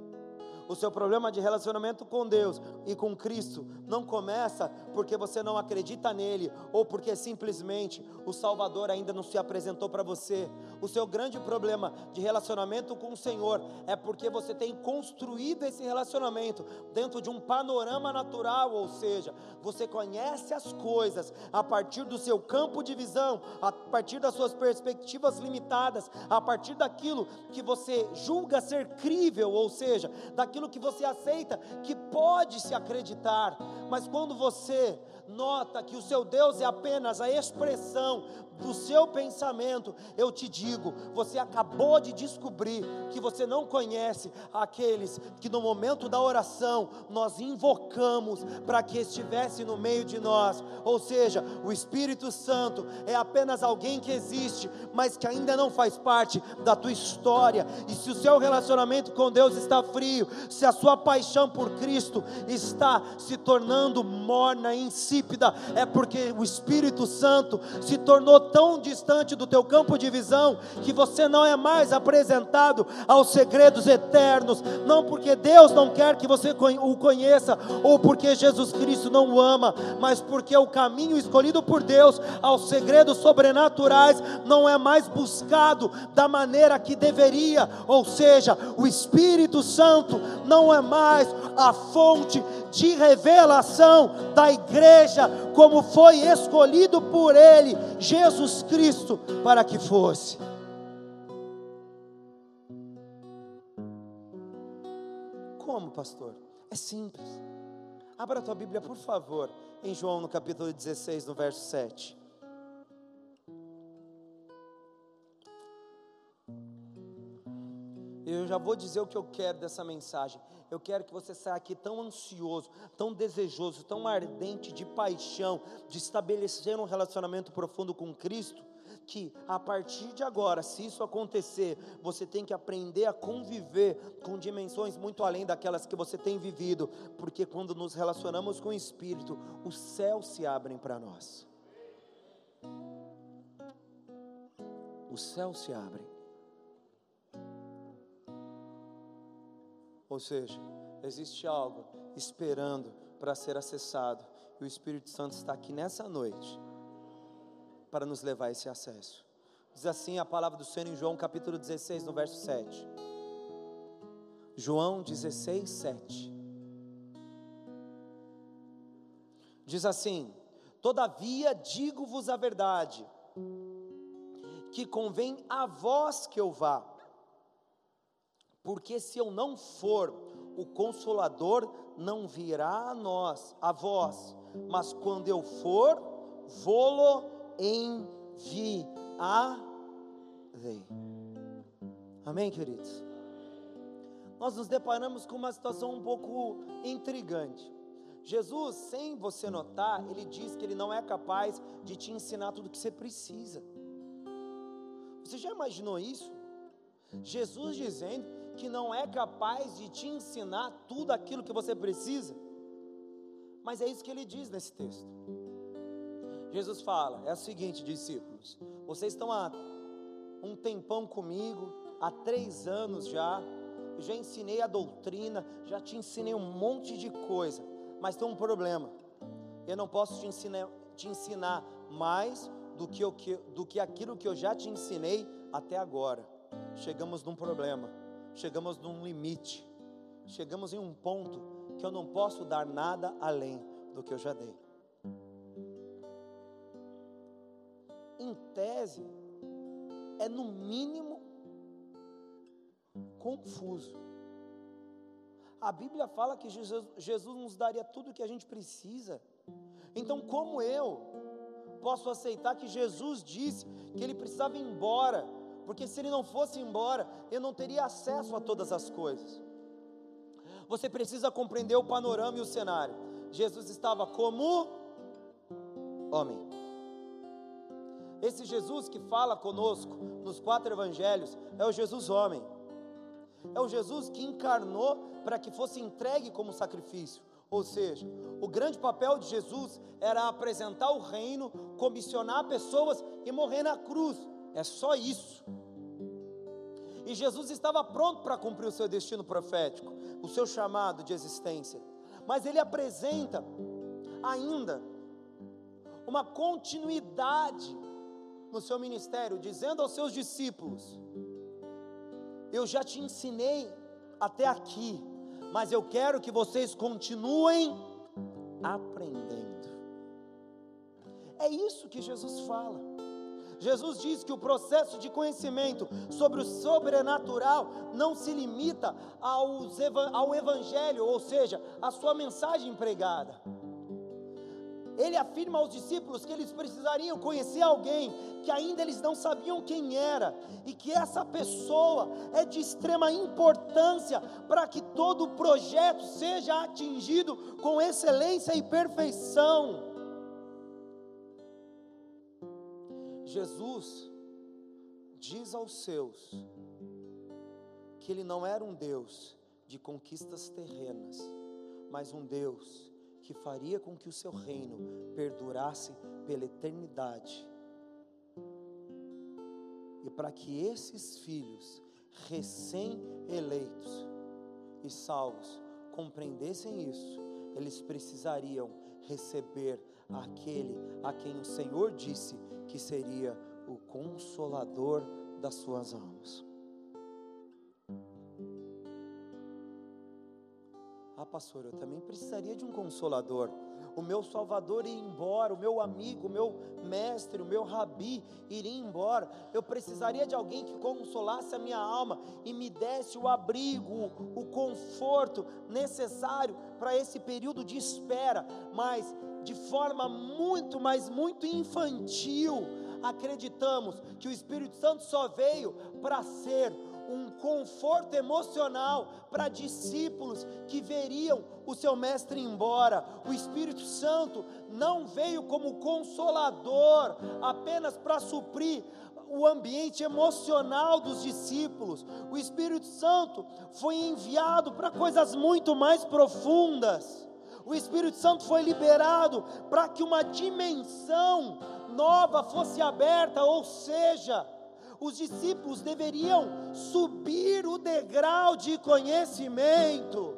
O seu problema de relacionamento com Deus e com Cristo não começa porque você não acredita nele ou porque simplesmente o Salvador ainda não se apresentou para você. O seu grande problema de relacionamento com o Senhor é porque você tem construído esse relacionamento dentro de um panorama natural, ou seja, você conhece as coisas a partir do seu campo de visão, a partir das suas perspectivas limitadas, a partir daquilo que você julga ser crível, ou seja, daquilo aquilo que você aceita que pode se acreditar, mas quando você nota que o seu Deus é apenas a expressão do seu pensamento, eu te digo, você acabou de descobrir que você não conhece aqueles que no momento da oração nós invocamos para que estivesse no meio de nós. Ou seja, o Espírito Santo é apenas alguém que existe, mas que ainda não faz parte da tua história. E se o seu relacionamento com Deus está frio, se a sua paixão por Cristo está se tornando morna e insípida, é porque o Espírito Santo se tornou tão distante do teu campo de visão que você não é mais apresentado aos segredos eternos, não porque Deus não quer que você o conheça ou porque Jesus Cristo não o ama, mas porque o caminho escolhido por Deus aos segredos sobrenaturais não é mais buscado da maneira que deveria, ou seja, o Espírito Santo não é mais a fonte de revelação da igreja, como foi escolhido por Ele, Jesus Cristo, para que fosse. Como, pastor? É simples. Abra a tua Bíblia, por favor, em João no capítulo 16, no verso 7. Eu já vou dizer o que eu quero dessa mensagem. Eu quero que você saia aqui tão ansioso, tão desejoso, tão ardente de paixão, de estabelecer um relacionamento profundo com Cristo, que a partir de agora, se isso acontecer, você tem que aprender a conviver com dimensões muito além daquelas que você tem vivido, porque quando nos relacionamos com o Espírito, os céus se abrem para nós. Os céus se abrem. Ou seja, existe algo esperando para ser acessado, e o Espírito Santo está aqui nessa noite para nos levar a esse acesso. Diz assim a palavra do Senhor em João capítulo 16, no verso 7. João 16, 7. Diz assim: Todavia digo-vos a verdade, que convém a vós que eu vá porque se eu não for, o consolador não virá a nós, a vós, mas quando eu for, vou-lo enviarei. Amém, queridos? Nós nos deparamos com uma situação um pouco intrigante. Jesus, sem você notar, ele diz que ele não é capaz de te ensinar tudo o que você precisa. Você já imaginou isso? Jesus dizendo que não é capaz de te ensinar tudo aquilo que você precisa. Mas é isso que ele diz nesse texto. Jesus fala: é o seguinte, discípulos, vocês estão há um tempão comigo, há três anos já, já ensinei a doutrina, já te ensinei um monte de coisa, mas tem um problema. eu não posso te ensinar, te ensinar mais do que, eu, do que aquilo que eu já te ensinei até agora. Chegamos num problema, chegamos num limite, chegamos em um ponto que eu não posso dar nada além do que eu já dei. Em tese, é no mínimo confuso. A Bíblia fala que Jesus, Jesus nos daria tudo o que a gente precisa. Então, como eu posso aceitar que Jesus disse que ele precisava ir embora? Porque se ele não fosse embora, eu não teria acesso a todas as coisas. Você precisa compreender o panorama e o cenário. Jesus estava como homem. Esse Jesus que fala conosco nos quatro evangelhos é o Jesus homem. É o Jesus que encarnou para que fosse entregue como sacrifício. Ou seja, o grande papel de Jesus era apresentar o reino, comissionar pessoas e morrer na cruz. É só isso. E Jesus estava pronto para cumprir o seu destino profético, o seu chamado de existência. Mas ele apresenta ainda uma continuidade no seu ministério, dizendo aos seus discípulos: Eu já te ensinei até aqui, mas eu quero que vocês continuem aprendendo. É isso que Jesus fala. Jesus diz que o processo de conhecimento sobre o sobrenatural não se limita ao Evangelho, ou seja, à sua mensagem pregada ele afirma aos discípulos que eles precisariam conhecer alguém que ainda eles não sabiam quem era, e que essa pessoa é de extrema importância para que todo o projeto seja atingido com excelência e perfeição. Jesus diz aos seus que ele não era um Deus de conquistas terrenas, mas um Deus que faria com que o seu reino perdurasse pela eternidade. E para que esses filhos recém-eleitos e salvos compreendessem isso, eles precisariam receber aquele a quem o Senhor disse que seria o consolador das suas almas. pastor, eu também precisaria de um consolador. O meu Salvador ia embora, o meu amigo, o meu mestre, o meu rabi iria embora. Eu precisaria de alguém que consolasse a minha alma e me desse o abrigo, o conforto necessário para esse período de espera, mas de forma muito, mas muito infantil. Acreditamos que o Espírito Santo só veio para ser um conforto emocional para discípulos que veriam o seu mestre embora. O Espírito Santo não veio como consolador apenas para suprir o ambiente emocional dos discípulos. O Espírito Santo foi enviado para coisas muito mais profundas. O Espírito Santo foi liberado para que uma dimensão nova fosse aberta, ou seja, os discípulos deveriam subir o degrau de conhecimento.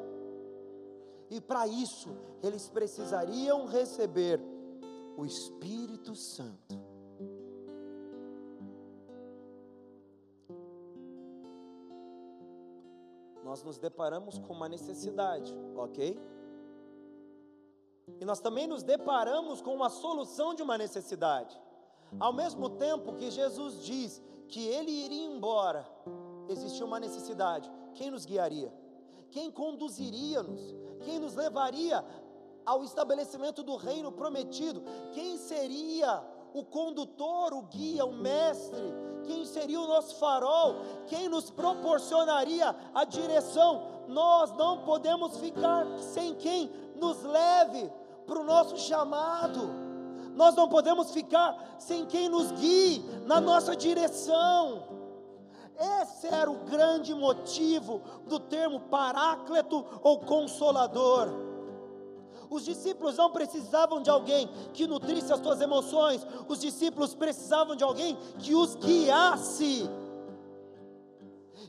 E para isso, eles precisariam receber o Espírito Santo. Nós nos deparamos com uma necessidade, ok? E nós também nos deparamos com uma solução de uma necessidade. Ao mesmo tempo que Jesus diz que ele iria embora, existia uma necessidade: quem nos guiaria? Quem conduziria-nos? Quem nos levaria ao estabelecimento do reino prometido? Quem seria o condutor, o guia, o mestre? Quem seria o nosso farol? Quem nos proporcionaria a direção? Nós não podemos ficar sem quem nos leve para o nosso chamado nós não podemos ficar sem quem nos guie na nossa direção. Esse era o grande motivo do termo paráclito ou consolador. Os discípulos não precisavam de alguém que nutrisse as suas emoções, os discípulos precisavam de alguém que os guiasse.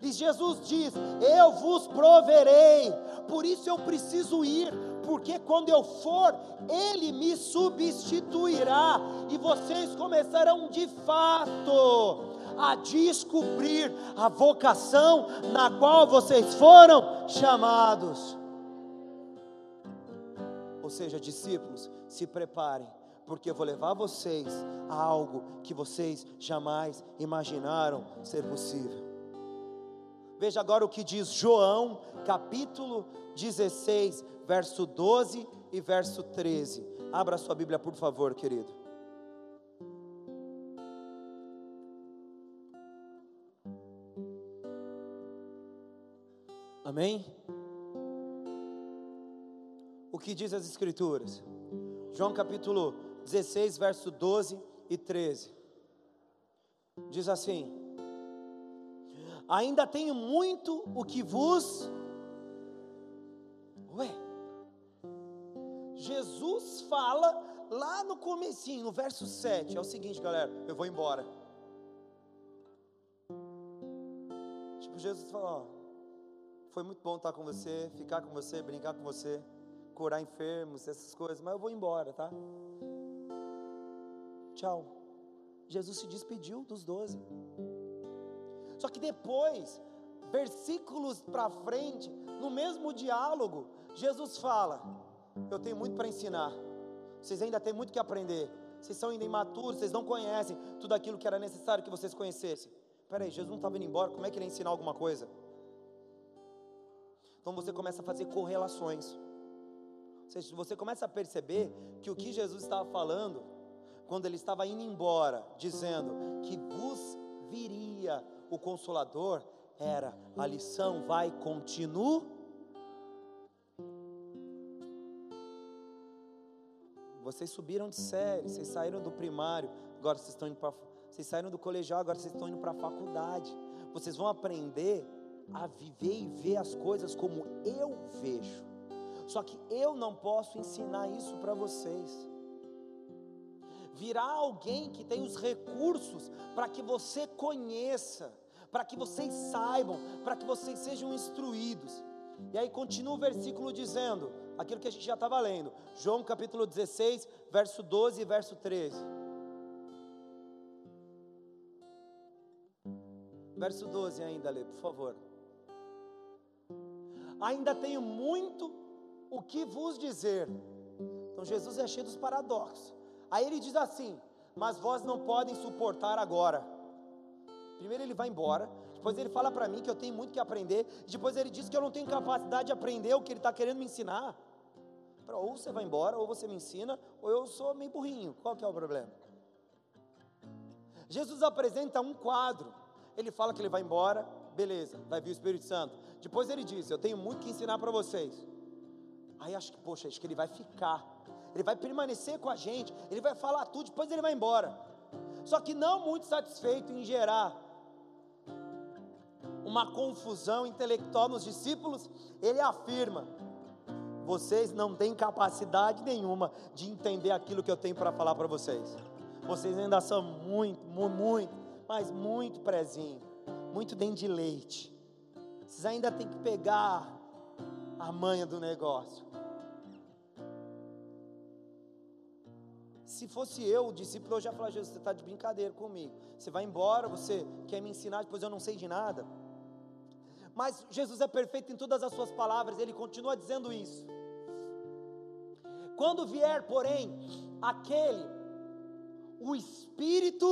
E Jesus diz: Eu vos proverei, por isso eu preciso ir, porque quando eu for, Ele me substituirá, e vocês começarão de fato a descobrir a vocação na qual vocês foram chamados. Ou seja, discípulos, se preparem, porque eu vou levar vocês a algo que vocês jamais imaginaram ser possível. Veja agora o que diz João, capítulo 16, verso 12 e verso 13. Abra sua Bíblia, por favor, querido. Amém? O que diz as Escrituras? João capítulo 16, verso 12 e 13. Diz assim: Ainda tenho muito o que vos. Ué, Jesus fala lá no comecinho, no verso 7, é o seguinte, galera, eu vou embora. Tipo, Jesus fala, ó, foi muito bom estar com você, ficar com você, brincar com você, curar enfermos, essas coisas, mas eu vou embora, tá? Tchau. Jesus se despediu dos doze. Só que depois, versículos para frente, no mesmo diálogo, Jesus fala: Eu tenho muito para ensinar, vocês ainda têm muito que aprender, vocês são ainda imaturos, vocês não conhecem tudo aquilo que era necessário que vocês conhecessem. Peraí, Jesus não estava indo embora, como é que ele ia ensinar alguma coisa? Então você começa a fazer correlações. Você começa a perceber que o que Jesus estava falando, quando ele estava indo embora, dizendo que vos viria o Consolador, era a lição vai continuar. Vocês subiram de série, vocês saíram do primário, agora vocês estão indo para vocês saíram do colegial, agora vocês estão indo para a faculdade. Vocês vão aprender a viver e ver as coisas como eu vejo. Só que eu não posso ensinar isso para vocês. Virá alguém que tem os recursos para que você conheça, para que vocês saibam, para que vocês sejam instruídos. E aí continua o versículo dizendo, aquilo que a gente já estava lendo, João capítulo 16, verso 12 e verso 13. Verso 12 ainda, Lê, por favor ainda tenho muito o que vos dizer. Então Jesus é cheio dos paradoxos. Aí ele diz assim: Mas vós não podem suportar agora. Primeiro ele vai embora, depois ele fala para mim que eu tenho muito que aprender, depois ele diz que eu não tenho capacidade de aprender o que ele está querendo me ensinar. Ou você vai embora, ou você me ensina, ou eu sou meio burrinho. Qual que é o problema? Jesus apresenta um quadro. Ele fala que ele vai embora, beleza, vai vir o Espírito Santo. Depois ele diz: Eu tenho muito que ensinar para vocês. Aí acho que, poxa, acho que ele vai ficar, ele vai permanecer com a gente, ele vai falar tudo, depois ele vai embora. Só que não muito satisfeito em gerar uma confusão intelectual nos discípulos, ele afirma: vocês não têm capacidade nenhuma de entender aquilo que eu tenho para falar para vocês. Vocês ainda são muito, muito, mas muito prezinho, muito dentro de leite. Vocês ainda tem que pegar a manha do negócio. Se fosse eu, o discípulo, eu já falaria, Jesus, você está de brincadeira comigo. Você vai embora, você quer me ensinar, depois eu não sei de nada. Mas Jesus é perfeito em todas as suas palavras, ele continua dizendo isso. Quando vier, porém, aquele, o Espírito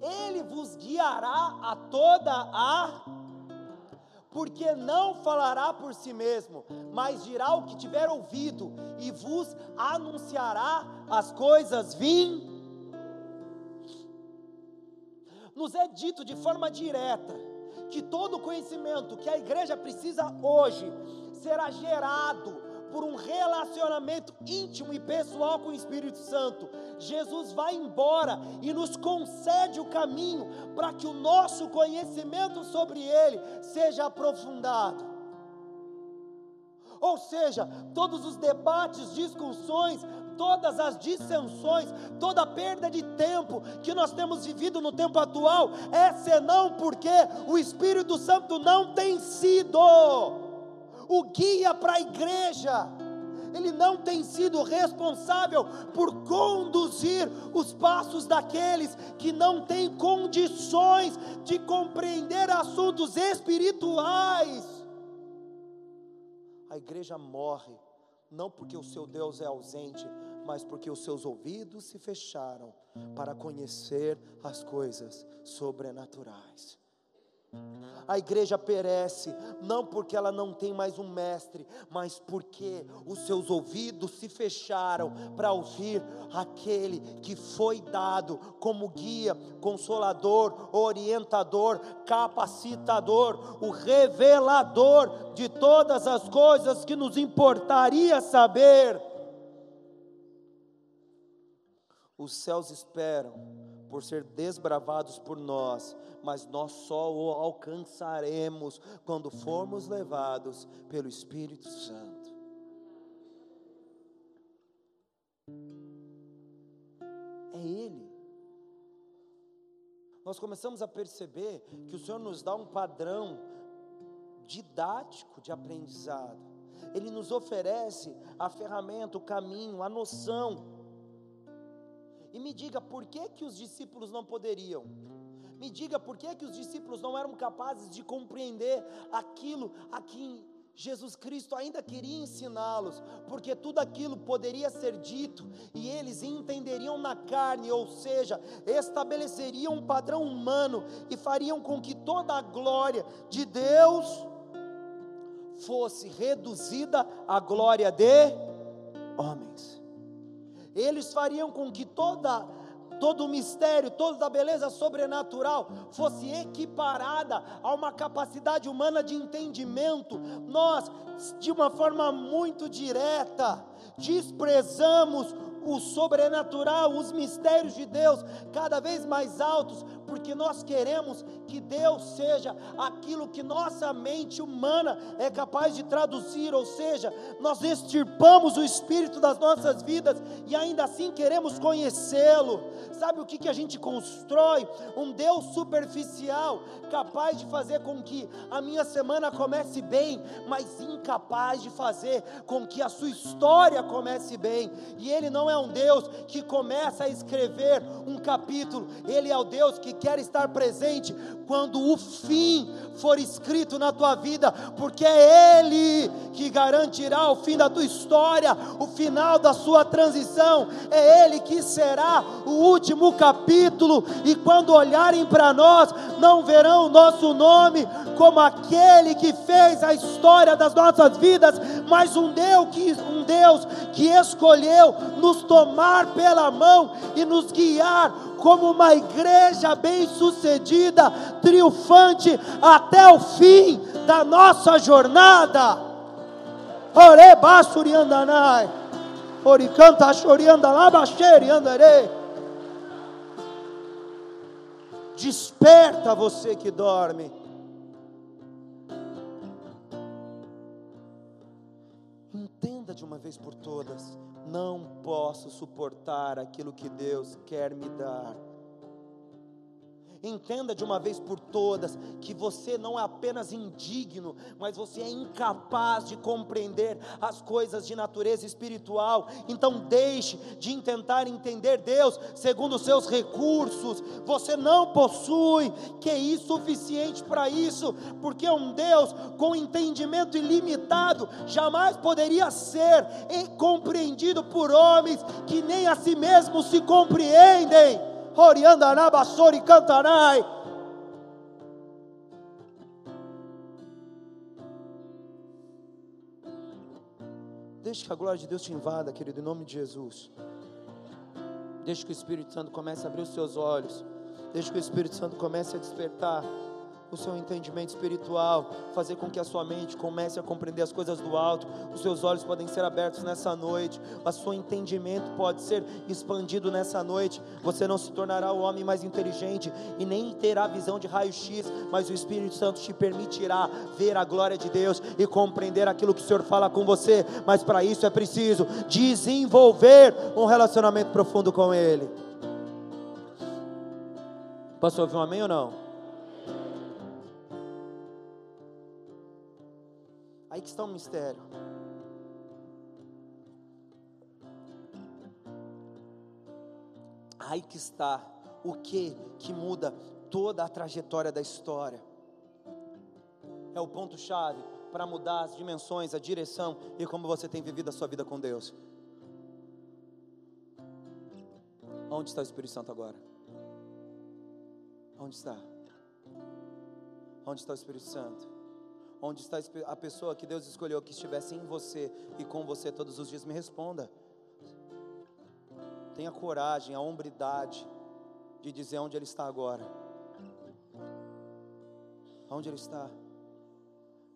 ele vos guiará a toda a porque não falará por si mesmo, mas dirá o que tiver ouvido e vos anunciará as coisas vim. Nos é dito de forma direta que todo conhecimento que a igreja precisa hoje será gerado por um relacionamento íntimo e pessoal com o Espírito Santo. Jesus vai embora e nos concede o caminho para que o nosso conhecimento sobre Ele seja aprofundado. Ou seja, todos os debates, discussões, todas as dissensões, toda perda de tempo que nós temos vivido no tempo atual, é senão porque o Espírito Santo não tem sido o guia para a igreja ele não tem sido responsável por conduzir os passos daqueles que não têm condições de compreender assuntos espirituais. A igreja morre, não porque o seu Deus é ausente, mas porque os seus ouvidos se fecharam para conhecer as coisas sobrenaturais. A igreja perece, não porque ela não tem mais um mestre, mas porque os seus ouvidos se fecharam para ouvir aquele que foi dado como guia, consolador, orientador, capacitador, o revelador de todas as coisas que nos importaria saber. Os céus esperam por ser desbravados por nós, mas nós só o alcançaremos quando formos levados pelo Espírito Santo. É Ele. Nós começamos a perceber que o Senhor nos dá um padrão didático de aprendizado. Ele nos oferece a ferramenta, o caminho, a noção e me diga por que, que os discípulos não poderiam. Me diga por que, que os discípulos não eram capazes de compreender aquilo a que Jesus Cristo ainda queria ensiná-los, porque tudo aquilo poderia ser dito e eles entenderiam na carne, ou seja, estabeleceriam um padrão humano e fariam com que toda a glória de Deus fosse reduzida à glória de homens eles fariam com que toda todo o mistério, toda a beleza sobrenatural fosse equiparada a uma capacidade humana de entendimento. Nós, de uma forma muito direta, desprezamos o sobrenatural, os mistérios de Deus cada vez mais altos, porque nós queremos que Deus seja aquilo que nossa mente humana é capaz de traduzir, ou seja, nós extirpamos o espírito das nossas vidas e ainda assim queremos conhecê-lo. Sabe o que, que a gente constrói? Um Deus superficial, capaz de fazer com que a minha semana comece bem, mas incapaz de fazer com que a sua história comece bem. E Ele não é um Deus que começa a escrever um capítulo, Ele é o Deus que quer estar presente quando o fim for escrito na tua vida, porque é Ele que garantirá o fim da tua história, o final da sua transição, é Ele que será o último capítulo, e quando olharem para nós, não verão o nosso nome como aquele que fez a história das nossas vidas, mas um Deus que, um Deus que escolheu nos tomar pela mão e nos guiar como uma igreja bem-sucedida, triunfante até o fim da nossa jornada. Ore basuriandanai. Oricanta choriandalabaxeri andarei. Desperta você que dorme. Entenda de uma vez por todas não posso suportar aquilo que Deus quer me dar. Entenda de uma vez por todas que você não é apenas indigno, mas você é incapaz de compreender as coisas de natureza espiritual. Então deixe de tentar entender Deus segundo os seus recursos. Você não possui QI suficiente para isso, porque um Deus com entendimento ilimitado jamais poderia ser compreendido por homens que nem a si mesmos se compreendem. Oriandaná, Bassori, Cantarai. Deixe que a glória de Deus te invada, querido, em nome de Jesus. Deixe que o Espírito Santo comece a abrir os seus olhos. Deixe que o Espírito Santo comece a despertar o seu entendimento espiritual, fazer com que a sua mente comece a compreender as coisas do alto, os seus olhos podem ser abertos nessa noite, o seu entendimento pode ser expandido nessa noite. Você não se tornará o homem mais inteligente e nem terá visão de raio-x, mas o Espírito Santo te permitirá ver a glória de Deus e compreender aquilo que o Senhor fala com você. Mas para isso é preciso desenvolver um relacionamento profundo com Ele. Posso ouvir um amém ou não? Aí que está o mistério. Aí que está o que que muda toda a trajetória da história. É o ponto chave para mudar as dimensões, a direção e como você tem vivido a sua vida com Deus. Onde está o Espírito Santo agora? Onde está? Onde está o Espírito Santo? Onde está a pessoa que Deus escolheu que estivesse em você e com você todos os dias? Me responda. Tenha coragem, a hombridade de dizer onde Ele está agora. Onde Ele está?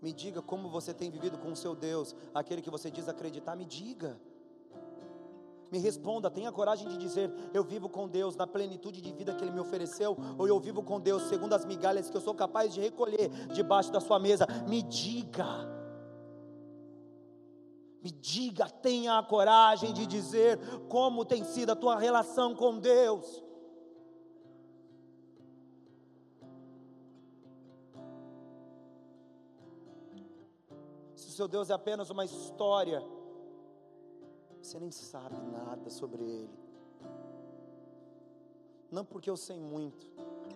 Me diga como você tem vivido com o seu Deus, aquele que você diz acreditar, me diga. Me responda, tenha coragem de dizer: eu vivo com Deus na plenitude de vida que Ele me ofereceu, ou eu vivo com Deus segundo as migalhas que eu sou capaz de recolher debaixo da Sua mesa. Me diga, me diga, tenha a coragem de dizer como tem sido a tua relação com Deus. Se o seu Deus é apenas uma história, você nem sabe nada sobre Ele. Não porque eu sei muito,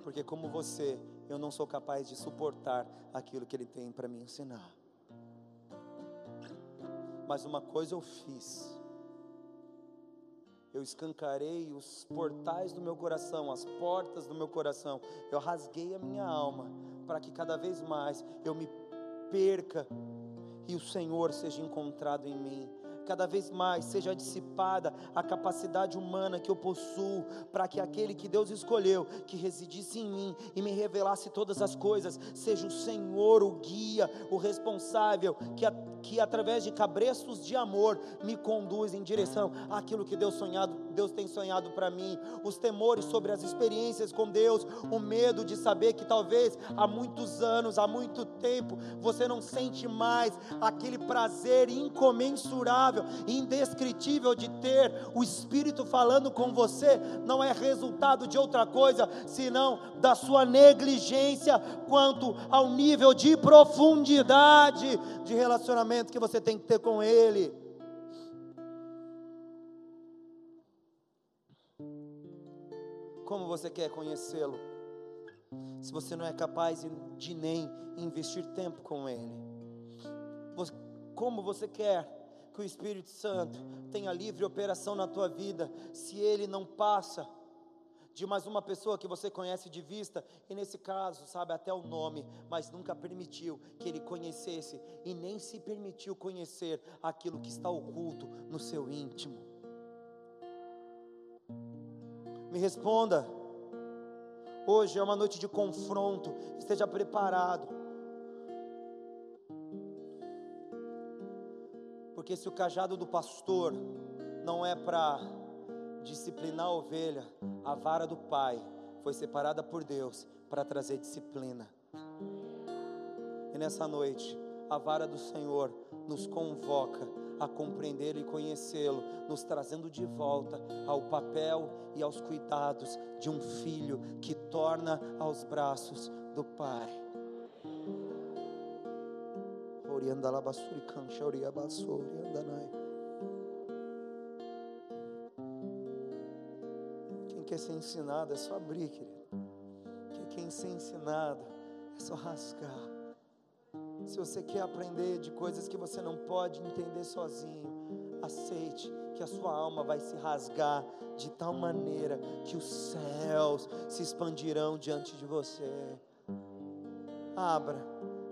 porque como você, eu não sou capaz de suportar aquilo que Ele tem para me ensinar. Mas uma coisa eu fiz. Eu escancarei os portais do meu coração, as portas do meu coração. Eu rasguei a minha alma para que cada vez mais eu me perca e o Senhor seja encontrado em mim cada vez mais seja dissipada a capacidade humana que eu possuo, para que aquele que Deus escolheu, que residisse em mim e me revelasse todas as coisas, seja o Senhor o guia, o responsável, que, que através de cabrestos de amor me conduz em direção àquilo que Deus sonhado, Deus tem sonhado para mim, os temores sobre as experiências com Deus, o medo de saber que talvez há muitos anos, há muito tempo, você não sente mais aquele prazer incomensurável indescritível de ter o Espírito falando com você, não é resultado de outra coisa senão da sua negligência quanto ao nível de profundidade de relacionamento que você tem que ter com Ele. Como você quer conhecê-lo? Se você não é capaz de nem investir tempo com Ele, como você quer que o Espírito Santo tenha livre operação na tua vida, se ele não passa de mais uma pessoa que você conhece de vista, e nesse caso, sabe até o nome, mas nunca permitiu que ele conhecesse e nem se permitiu conhecer aquilo que está oculto no seu íntimo. Me responda. Hoje é uma noite de confronto, esteja preparado. Porque se o cajado do pastor não é para disciplinar a ovelha, a vara do pai foi separada por Deus para trazer disciplina. E nessa noite, a vara do Senhor nos convoca a compreender e conhecê-lo, nos trazendo de volta ao papel e aos cuidados de um filho que torna aos braços do Pai. Quem quer ser ensinado é só abrir, querido. Quem quer ser ensinado é só rasgar. Se você quer aprender de coisas que você não pode entender sozinho, aceite que a sua alma vai se rasgar de tal maneira que os céus se expandirão diante de você. Abra,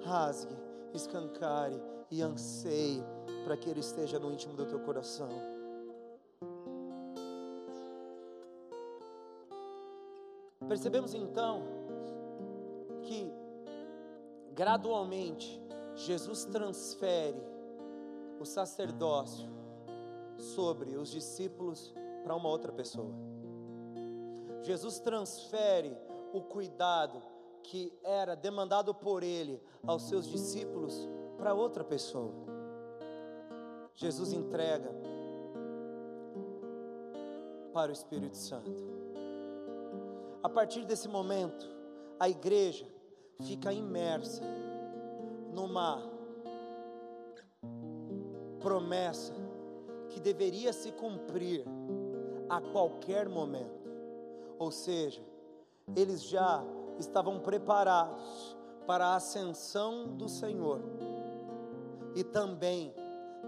rasgue escancare e anseie para que Ele esteja no íntimo do teu coração. Percebemos então que gradualmente, Jesus transfere o sacerdócio sobre os discípulos para uma outra pessoa. Jesus transfere o cuidado que era demandado por ele aos seus discípulos para outra pessoa. Jesus entrega para o Espírito Santo. A partir desse momento, a igreja fica imersa numa promessa que deveria se cumprir a qualquer momento. Ou seja, eles já estavam preparados para a ascensão do Senhor e também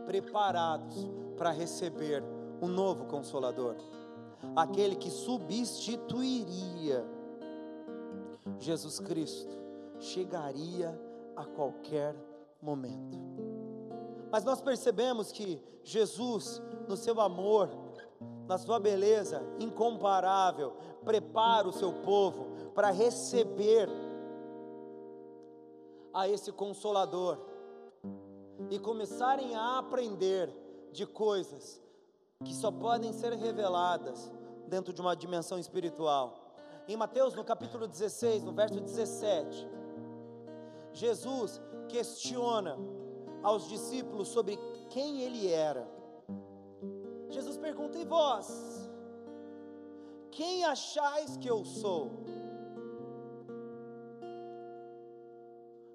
preparados para receber um novo consolador, aquele que substituiria Jesus Cristo, chegaria a qualquer momento. Mas nós percebemos que Jesus, no seu amor, na sua beleza incomparável, prepara o seu povo para receber a esse consolador e começarem a aprender de coisas que só podem ser reveladas dentro de uma dimensão espiritual. Em Mateus, no capítulo 16, no verso 17, Jesus questiona aos discípulos sobre quem ele era. Jesus pergunta: E vós? Quem achais que eu sou?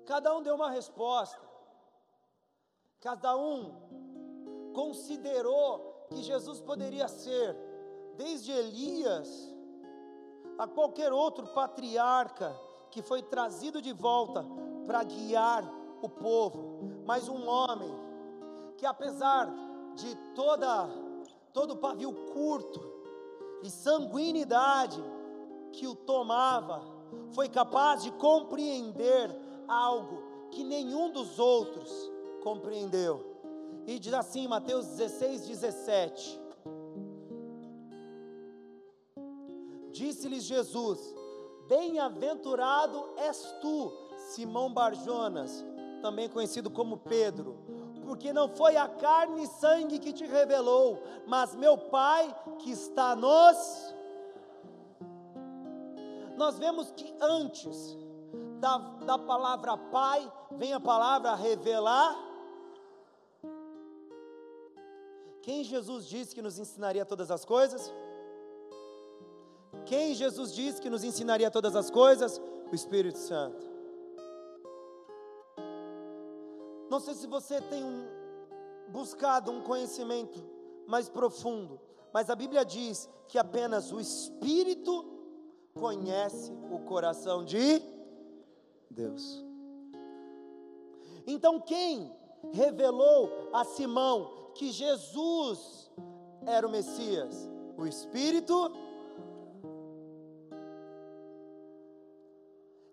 Cada um deu uma resposta. Cada um considerou que Jesus poderia ser, desde Elias a qualquer outro patriarca que foi trazido de volta para guiar o povo, mas um homem que apesar de toda todo pavio curto e sanguinidade que o tomava, foi capaz de compreender algo que nenhum dos outros compreendeu. E diz assim, Mateus 16, 17: Disse-lhes Jesus: Bem-aventurado és tu, Simão Barjonas, também conhecido como Pedro, porque não foi a carne e sangue que te revelou, mas meu Pai que está nos. Nós vemos que antes da, da palavra Pai vem a palavra revelar. Quem Jesus disse que nos ensinaria todas as coisas? Quem Jesus disse que nos ensinaria todas as coisas? O Espírito Santo. Não sei se você tem um, buscado um conhecimento mais profundo, mas a Bíblia diz que apenas o Espírito conhece o coração de Deus. Então, quem revelou a Simão que Jesus era o Messias? O Espírito.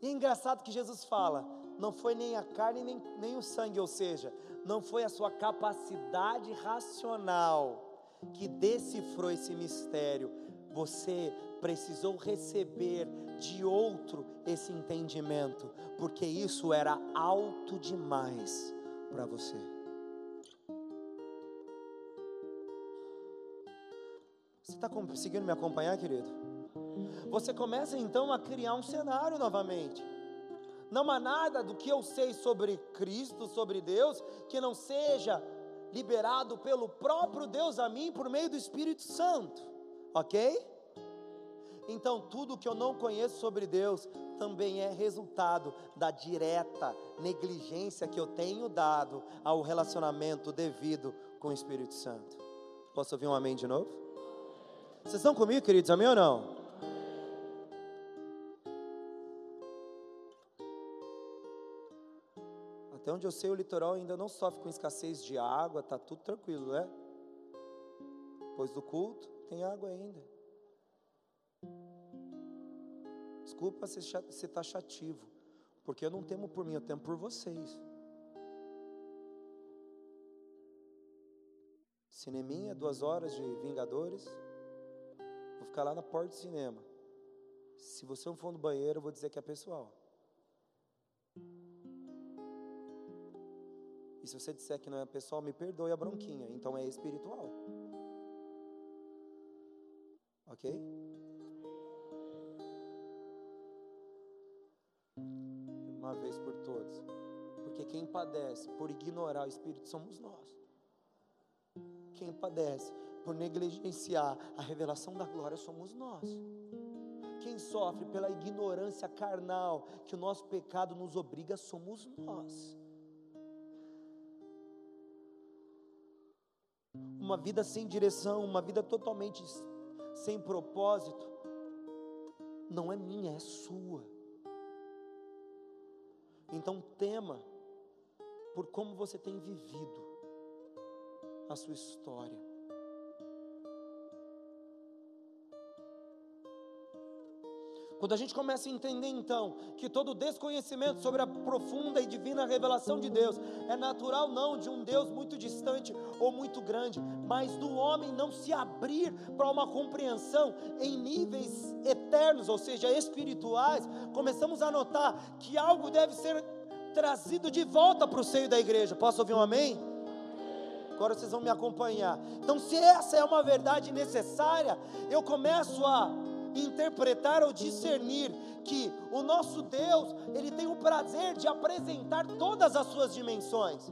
E é engraçado que Jesus fala: não foi nem a carne nem, nem o sangue, ou seja, não foi a sua capacidade racional que decifrou esse mistério. Você precisou receber de outro esse entendimento, porque isso era alto demais para você. Você está conseguindo me acompanhar, querido? Você começa então a criar um cenário novamente. Não há nada do que eu sei sobre Cristo, sobre Deus, que não seja liberado pelo próprio Deus a mim por meio do Espírito Santo, ok? Então, tudo que eu não conheço sobre Deus também é resultado da direta negligência que eu tenho dado ao relacionamento devido com o Espírito Santo. Posso ouvir um amém de novo? Vocês estão comigo, queridos? Amém ou não? Até onde eu sei, o litoral ainda não sofre com escassez de água, está tudo tranquilo, né? Depois do culto, tem água ainda. Desculpa ser taxativo, porque eu não temo por mim, eu temo por vocês. Cineminha, duas horas de Vingadores. Vou ficar lá na porta do cinema. Se você não for no banheiro, eu vou dizer que é pessoal. E se você disser que não é pessoal, me perdoe a bronquinha. Então é espiritual. Ok? Uma vez por todas. Porque quem padece por ignorar o Espírito somos nós. Quem padece por negligenciar a revelação da glória somos nós. Quem sofre pela ignorância carnal que o nosso pecado nos obriga somos nós. Uma vida sem direção, uma vida totalmente sem propósito, não é minha, é sua. Então tema por como você tem vivido a sua história. Quando a gente começa a entender então que todo desconhecimento sobre a profunda e divina revelação de Deus é natural não de um Deus muito distante ou muito grande, mas do homem não se abrir para uma compreensão em níveis eternos, ou seja, espirituais, começamos a notar que algo deve ser trazido de volta para o seio da igreja. Posso ouvir um amém? Agora vocês vão me acompanhar. Então, se essa é uma verdade necessária, eu começo a interpretar ou discernir que o nosso Deus, ele tem o prazer de apresentar todas as suas dimensões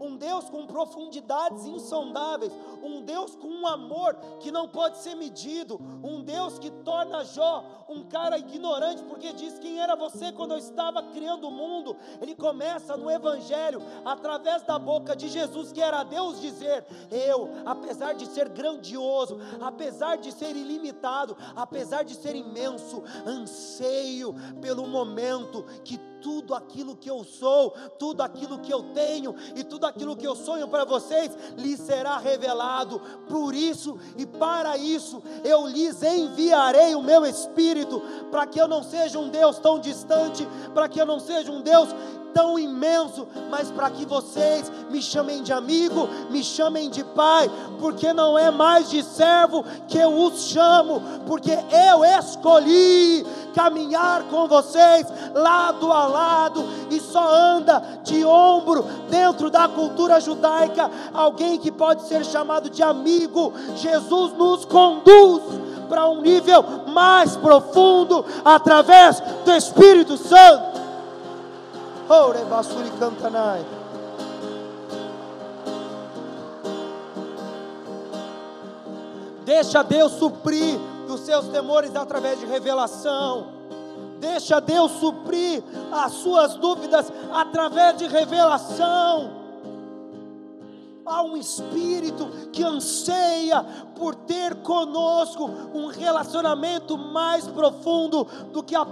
um Deus com profundidades insondáveis, um Deus com um amor que não pode ser medido, um Deus que torna Jó um cara ignorante, porque diz quem era você quando eu estava criando o mundo. Ele começa no Evangelho, através da boca de Jesus, que era Deus, dizer: Eu, apesar de ser grandioso, apesar de ser ilimitado, apesar de ser imenso, anseio pelo momento que tudo aquilo que eu sou, tudo aquilo que eu tenho e tudo aquilo que eu sonho para vocês lhes será revelado. Por isso e para isso eu lhes enviarei o meu espírito, para que eu não seja um Deus tão distante, para que eu não seja um Deus tão imenso, mas para que vocês me chamem de amigo, me chamem de pai, porque não é mais de servo que eu os chamo, porque eu escolhi caminhar com vocês lado a lado e só anda de ombro dentro da cultura judaica alguém que pode ser chamado de amigo. Jesus nos conduz para um nível mais profundo através do Espírito Santo. Ore basuri cantanai. Deixa Deus suprir os seus temores através de revelação. Deixa Deus suprir as suas dúvidas através de revelação. Há um espírito que anseia por ter conosco um relacionamento mais profundo do que a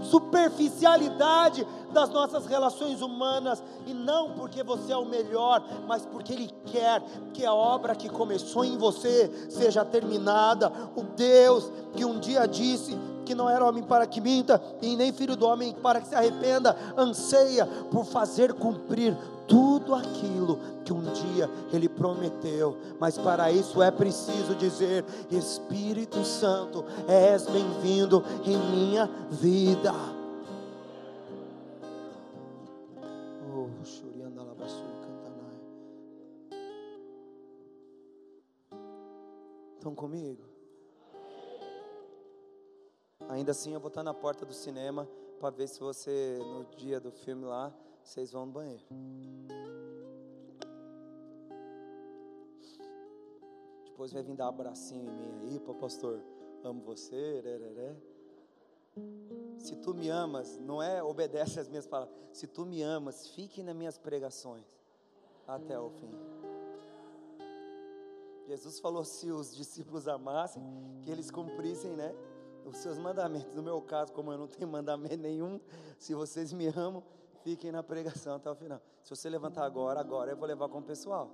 superficialidade das nossas relações humanas, e não porque você é o melhor, mas porque Ele quer que a obra que começou em você seja terminada. O Deus que um dia disse que não era homem para que minta, e nem filho do homem para que se arrependa, anseia por fazer cumprir tudo aquilo que um dia Ele prometeu, mas para isso é preciso dizer: Espírito Santo, és bem-vindo em minha vida. Oh, Estão comigo? Ainda assim, eu vou estar na porta do cinema para ver se você, no dia do filme lá, vocês vão no banheiro. Depois vai vir dar um abracinho em mim aí, pô, pastor, amo você, rereré. Se tu me amas, não é obedece às minhas palavras. Se tu me amas, fique nas minhas pregações até o fim. Jesus falou se os discípulos amassem, que eles cumprissem, né, os seus mandamentos. No meu caso, como eu não tenho mandamento nenhum, se vocês me amam, Fiquem na pregação até o final. Se você levantar agora, agora eu vou levar com o pessoal.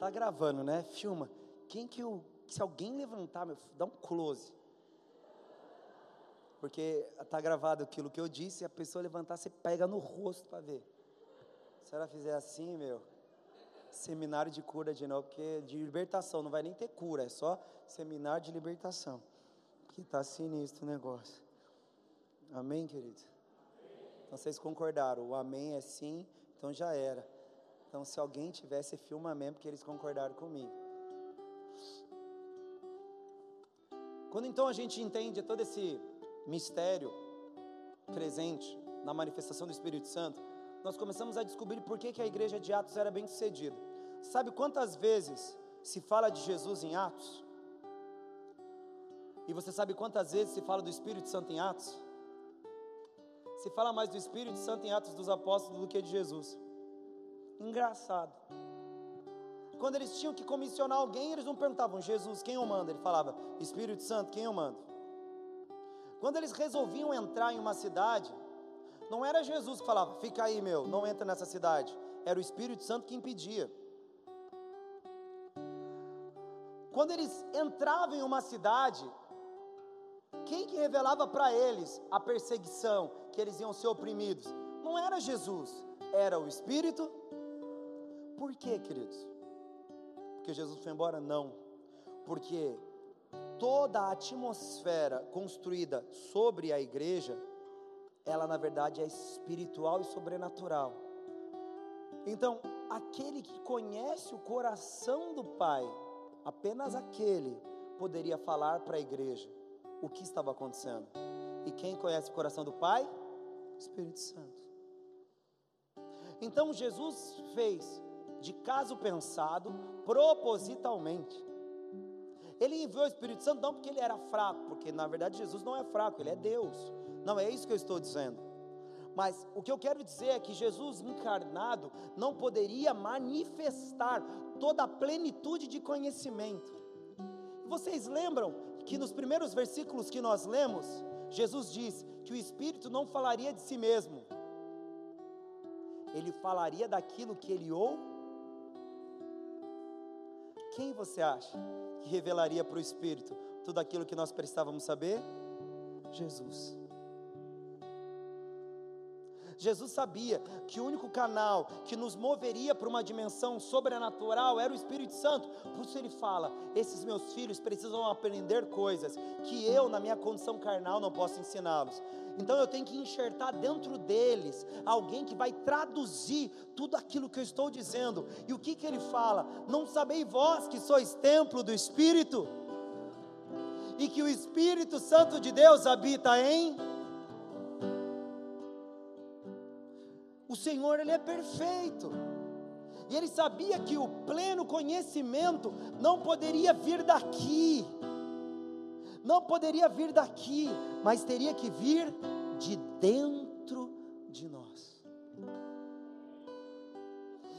Tá gravando, né? Filma. Quem que eu, se alguém levantar, meu, dá um close. Porque tá gravado aquilo que eu disse, e a pessoa levantar, você pega no rosto para ver. Se ela fizer assim, meu, seminário de cura de novo, porque de libertação, não vai nem ter cura, é só seminário de libertação que está sinistro o negócio. Amém, querido? Então vocês concordaram, o amém é sim, então já era. Então se alguém tivesse, filma amém, porque eles concordaram comigo. Quando então a gente entende todo esse mistério presente na manifestação do Espírito Santo, nós começamos a descobrir por que, que a igreja de Atos era bem sucedida. Sabe quantas vezes se fala de Jesus em Atos? E você sabe quantas vezes se fala do Espírito Santo em Atos? Se fala mais do Espírito Santo em Atos dos Apóstolos do que de Jesus. Engraçado. Quando eles tinham que comissionar alguém, eles não perguntavam, Jesus, quem eu mando? Ele falava, Espírito Santo, quem eu mando? Quando eles resolviam entrar em uma cidade, não era Jesus que falava, fica aí meu, não entra nessa cidade. Era o Espírito Santo que impedia. Quando eles entravam em uma cidade, quem que revelava para eles a perseguição, que eles iam ser oprimidos? Não era Jesus, era o Espírito. Por quê, queridos? Porque Jesus foi embora? Não. Porque toda a atmosfera construída sobre a igreja, ela na verdade é espiritual e sobrenatural. Então, aquele que conhece o coração do Pai, apenas aquele poderia falar para a igreja o que estava acontecendo. E quem conhece o coração do Pai? Espírito Santo. Então Jesus fez de caso pensado, propositalmente. Ele enviou o Espírito Santo não porque ele era fraco, porque na verdade Jesus não é fraco, ele é Deus. Não é isso que eu estou dizendo. Mas o que eu quero dizer é que Jesus encarnado não poderia manifestar toda a plenitude de conhecimento. Vocês lembram que nos primeiros versículos que nós lemos, Jesus diz que o Espírito não falaria de si mesmo, ele falaria daquilo que ele ou. Quem você acha que revelaria para o Espírito tudo aquilo que nós precisávamos saber? Jesus. Jesus sabia que o único canal que nos moveria para uma dimensão sobrenatural era o Espírito Santo. Por isso ele fala: esses meus filhos precisam aprender coisas que eu, na minha condição carnal, não posso ensiná-los. Então eu tenho que enxertar dentro deles alguém que vai traduzir tudo aquilo que eu estou dizendo. E o que, que ele fala? Não sabeis vós que sois templo do Espírito? E que o Espírito Santo de Deus habita em O Senhor, Ele é perfeito. E ele sabia que o pleno conhecimento não poderia vir daqui, não poderia vir daqui, mas teria que vir de dentro de nós.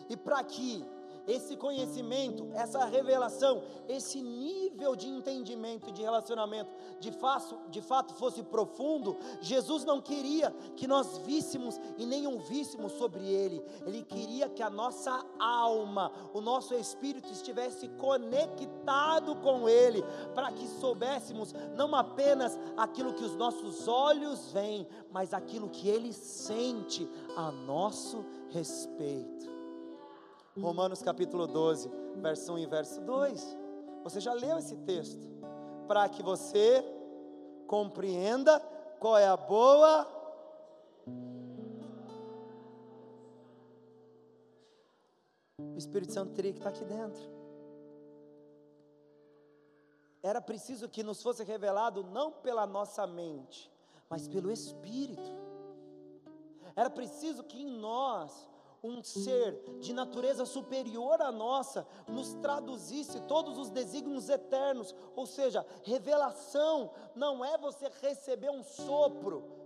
E para que esse conhecimento, essa revelação, esse nível de entendimento e de relacionamento de fato, de fato fosse profundo, Jesus não queria que nós víssemos e nem ouvíssemos sobre Ele, Ele queria que a nossa alma, o nosso espírito estivesse conectado com Ele, para que soubéssemos não apenas aquilo que os nossos olhos veem, mas aquilo que Ele sente a nosso respeito. Romanos capítulo 12, verso 1 e verso 2. Você já leu esse texto? Para que você compreenda qual é a boa. O Espírito Santo teria que estar aqui dentro. Era preciso que nos fosse revelado não pela nossa mente, mas pelo Espírito. Era preciso que em nós um ser de natureza superior à nossa nos traduzisse todos os desígnios eternos, ou seja, revelação não é você receber um sopro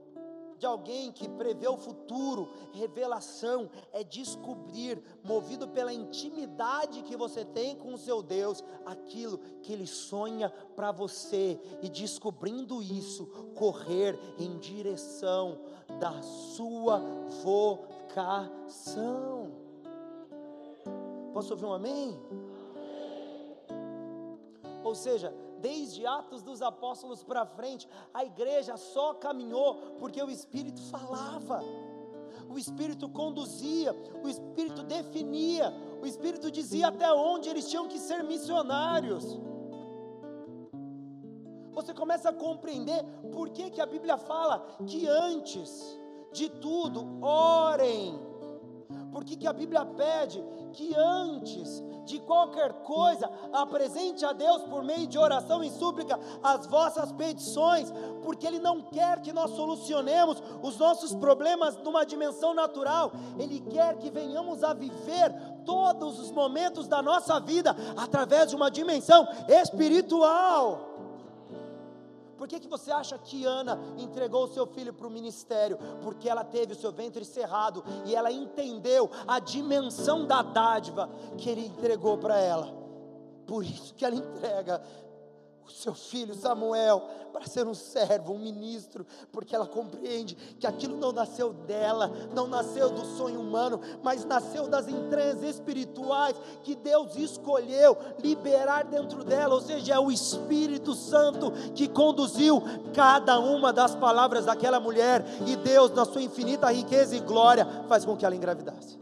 de alguém que prevê o futuro, revelação é descobrir, movido pela intimidade que você tem com o seu Deus, aquilo que Ele sonha para você, e descobrindo isso, correr em direção da sua vontade vocação. Posso ouvir um amém? Ou seja, desde Atos dos Apóstolos para frente, a igreja só caminhou porque o Espírito falava, o Espírito conduzia, o Espírito definia, o Espírito dizia até onde eles tinham que ser missionários. Você começa a compreender por que, que a Bíblia fala que antes de tudo, orem. Por que, a Bíblia pede que antes de qualquer coisa, apresente a Deus por meio de oração e súplica as vossas petições, porque Ele não quer que nós solucionemos os nossos problemas numa dimensão natural, Ele quer que venhamos a viver todos os momentos da nossa vida através de uma dimensão espiritual. Por que, que você acha que Ana entregou o seu filho para o ministério? Porque ela teve o seu ventre cerrado e ela entendeu a dimensão da dádiva que ele entregou para ela. Por isso que ela entrega seu filho Samuel para ser um servo, um ministro, porque ela compreende que aquilo não nasceu dela, não nasceu do sonho humano, mas nasceu das entranhas espirituais que Deus escolheu liberar dentro dela, ou seja, é o Espírito Santo que conduziu cada uma das palavras daquela mulher, e Deus, na sua infinita riqueza e glória, faz com que ela engravidasse.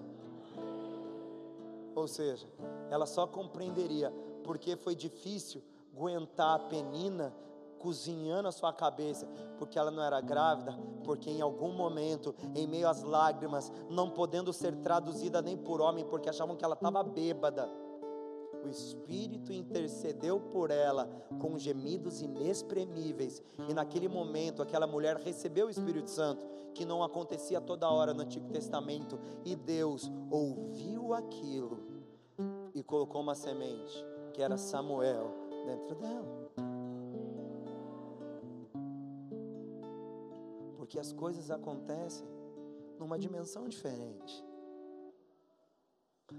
Ou seja, ela só compreenderia porque foi difícil aguentar a penina cozinhando a sua cabeça, porque ela não era grávida, porque em algum momento, em meio às lágrimas, não podendo ser traduzida nem por homem, porque achavam que ela estava bêbada, o Espírito intercedeu por ela com gemidos inexprimíveis, e naquele momento aquela mulher recebeu o Espírito Santo, que não acontecia toda hora no Antigo Testamento, e Deus ouviu aquilo e colocou uma semente, que era Samuel dentro dela. Porque as coisas acontecem numa dimensão diferente.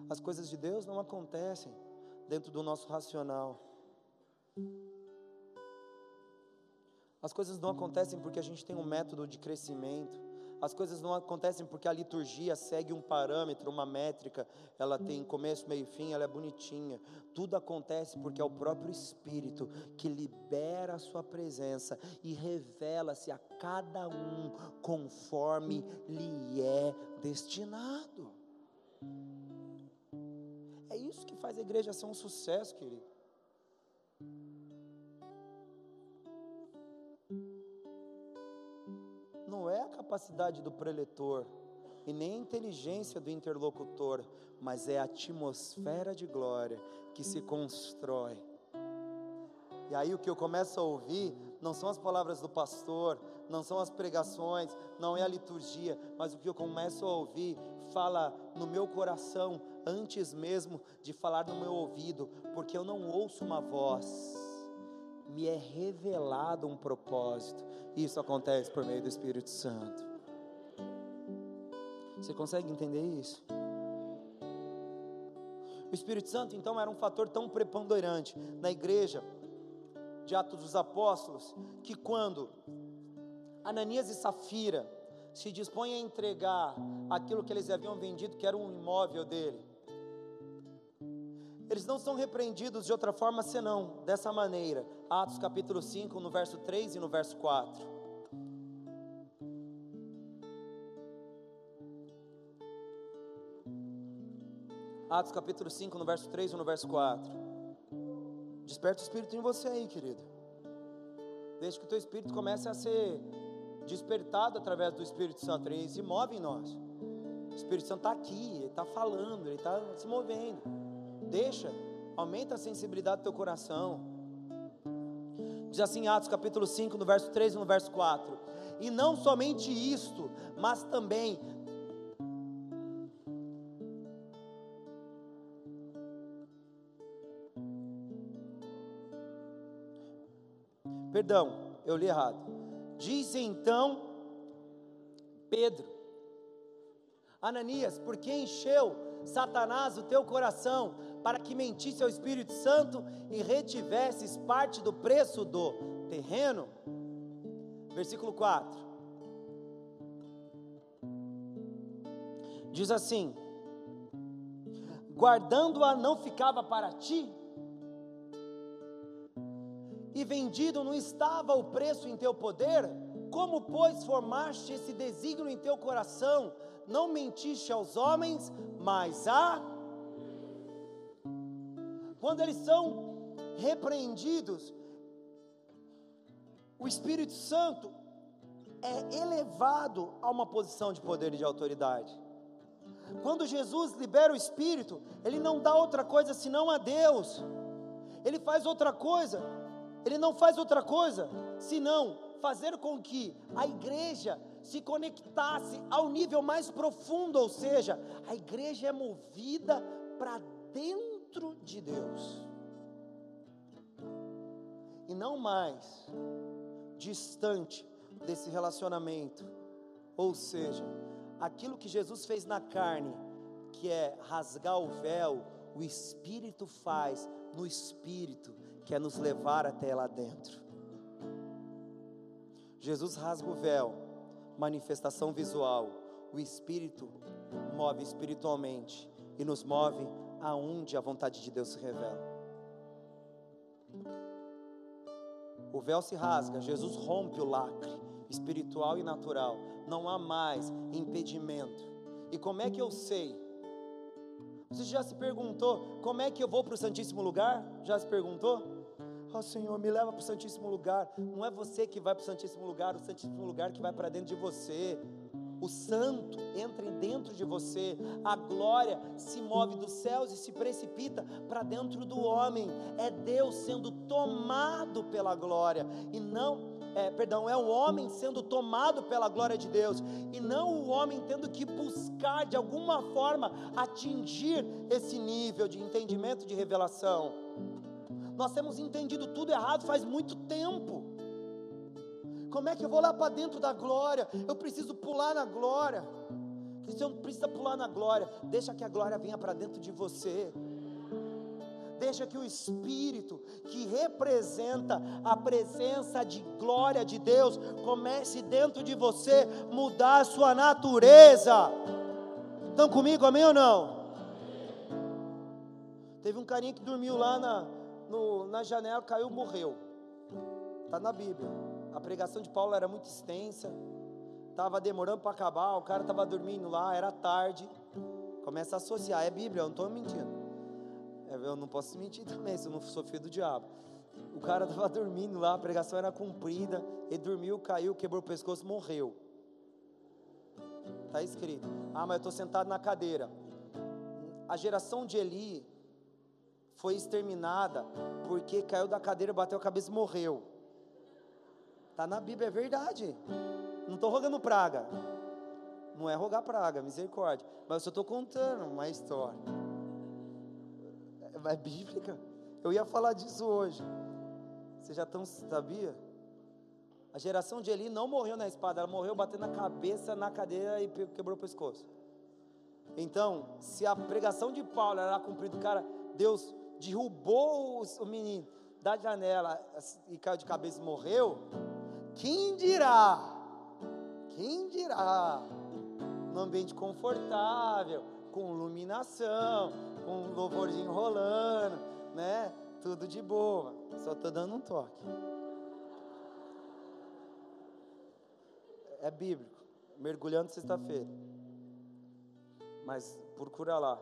As coisas de Deus não acontecem dentro do nosso racional. As coisas não acontecem porque a gente tem um método de crescimento. As coisas não acontecem porque a liturgia segue um parâmetro, uma métrica, ela tem começo, meio e fim, ela é bonitinha. Tudo acontece porque é o próprio Espírito que libera a sua presença e revela-se a cada um conforme lhe é destinado. É isso que faz a igreja ser um sucesso, querido. Não é a capacidade do preletor e nem a inteligência do interlocutor, mas é a atmosfera de glória que se constrói. E aí o que eu começo a ouvir não são as palavras do pastor, não são as pregações, não é a liturgia, mas o que eu começo a ouvir fala no meu coração antes mesmo de falar no meu ouvido, porque eu não ouço uma voz, me é revelado um propósito. Isso acontece por meio do Espírito Santo. Você consegue entender isso? O Espírito Santo então era um fator tão preponderante na igreja de Atos dos Apóstolos que quando Ananias e Safira se dispõem a entregar aquilo que eles haviam vendido, que era um imóvel dele, eles não são repreendidos de outra forma senão dessa maneira. Atos capítulo 5, no verso 3 e no verso 4. Atos capítulo 5, no verso 3 e no verso 4. Desperta o Espírito em você aí, querido. Deixe que o teu Espírito comece a ser despertado através do Espírito Santo. Ele se move em nós. O Espírito Santo está aqui, ele está falando, ele está se movendo. Deixa, aumenta a sensibilidade do teu coração. Diz assim Atos capítulo 5, no verso 3 e no verso 4. E não somente isto, mas também Perdão, eu li errado. Diz então Pedro, Ananias, porque encheu Satanás o teu coração para que mentisse ao Espírito Santo e retivesses parte do preço do terreno. Versículo 4. Diz assim: Guardando-a não ficava para ti, e vendido não estava o preço em teu poder? Como, pois, formaste esse desígnio em teu coração? Não mentiste aos homens, mas a quando eles são repreendidos, o Espírito Santo é elevado a uma posição de poder e de autoridade. Quando Jesus libera o Espírito, ele não dá outra coisa senão a Deus. Ele faz outra coisa, ele não faz outra coisa senão fazer com que a igreja se conectasse ao nível mais profundo, ou seja, a igreja é movida para dentro de Deus e não mais distante desse relacionamento. Ou seja, aquilo que Jesus fez na carne, que é rasgar o véu, o Espírito faz no Espírito, que é nos levar até lá dentro. Jesus rasga o véu, manifestação visual, o Espírito move espiritualmente e nos move aonde a vontade de Deus se revela. O véu se rasga, Jesus rompe o lacre espiritual e natural. Não há mais impedimento. E como é que eu sei? Você já se perguntou como é que eu vou para o Santíssimo Lugar? Já se perguntou? Oh Senhor, me leva para o Santíssimo Lugar. Não é você que vai para o Santíssimo Lugar, o Santíssimo Lugar que vai para dentro de você o santo entra dentro de você, a glória se move dos céus e se precipita para dentro do homem. É Deus sendo tomado pela glória e não é, perdão, é o homem sendo tomado pela glória de Deus, e não o homem tendo que buscar de alguma forma atingir esse nível de entendimento, de revelação. Nós temos entendido tudo errado faz muito tempo. Como é que eu vou lá para dentro da glória? Eu preciso pular na glória. Você não precisa pular na glória. Deixa que a glória venha para dentro de você. Deixa que o Espírito, que representa a presença de glória de Deus, comece dentro de você mudar a sua natureza. Estão comigo, amém ou não? Teve um carinha que dormiu lá na, no, na janela, caiu, morreu. Está na Bíblia. A pregação de Paulo era muito extensa, estava demorando para acabar, o cara estava dormindo lá, era tarde. Começa a associar, é Bíblia, eu não estou mentindo. É, eu não posso mentir também, se eu não sou filho do diabo. O cara estava dormindo lá, a pregação era cumprida, ele dormiu, caiu, quebrou o pescoço, morreu. Está escrito. Ah, mas eu estou sentado na cadeira. A geração de Eli foi exterminada porque caiu da cadeira, bateu a cabeça e morreu. Está na Bíblia, é verdade. Não estou rogando praga. Não é rogar praga, misericórdia. Mas eu estou contando uma história. É, é bíblica. Eu ia falar disso hoje. Você já tão sabia? A geração de Eli não morreu na espada, ela morreu batendo a cabeça na cadeira e quebrou o pescoço. Então, se a pregação de Paulo era cumprida, cara, Deus derrubou o menino da janela e caiu de cabeça e morreu, quem dirá? Quem dirá? Num ambiente confortável, com iluminação, com louvorzinho rolando, né? Tudo de boa. Só estou dando um toque. É bíblico. Mergulhando sexta-feira. Mas procura lá.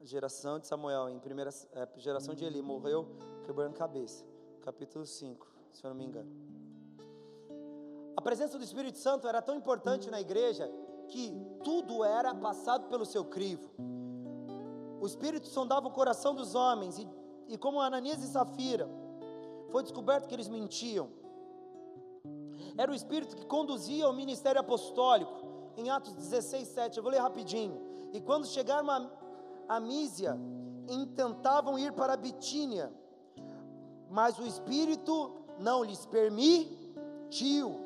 Geração de Samuel, em primeira é, geração de Eli, morreu quebrando cabeça. Capítulo 5, se eu não me engano. Presença do Espírito Santo era tão importante na igreja que tudo era passado pelo seu crivo. O Espírito sondava o coração dos homens e, e como Ananias e Safira, foi descoberto que eles mentiam. Era o Espírito que conduzia o ministério apostólico. Em Atos 16, 7, eu vou ler rapidinho. E quando chegaram a, a Mísia, intentavam ir para a Bitínia, mas o Espírito não lhes permitiu.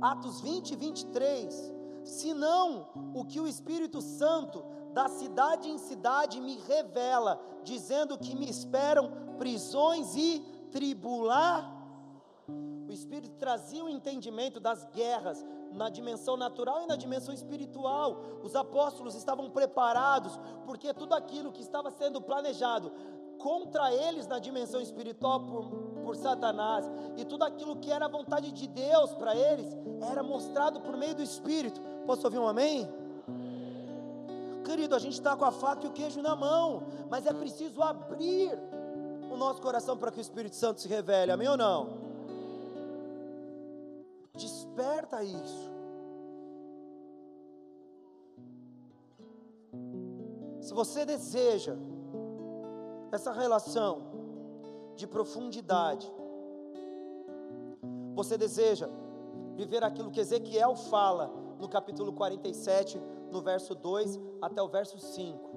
Atos 20 e 23. Senão o que o Espírito Santo da cidade em cidade me revela, dizendo que me esperam prisões e tribular. O Espírito trazia o entendimento das guerras na dimensão natural e na dimensão espiritual. Os apóstolos estavam preparados, porque tudo aquilo que estava sendo planejado contra eles na dimensão espiritual por, por Satanás, e tudo aquilo que era a vontade de Deus para eles, era mostrado por meio do Espírito. Posso ouvir um amém? Querido, a gente está com a faca e o queijo na mão, mas é preciso abrir o nosso coração para que o Espírito Santo se revele, amém ou não? desperta isso. Se você deseja essa relação de profundidade, você deseja viver aquilo que Ezequiel fala no capítulo 47, no verso 2 até o verso 5.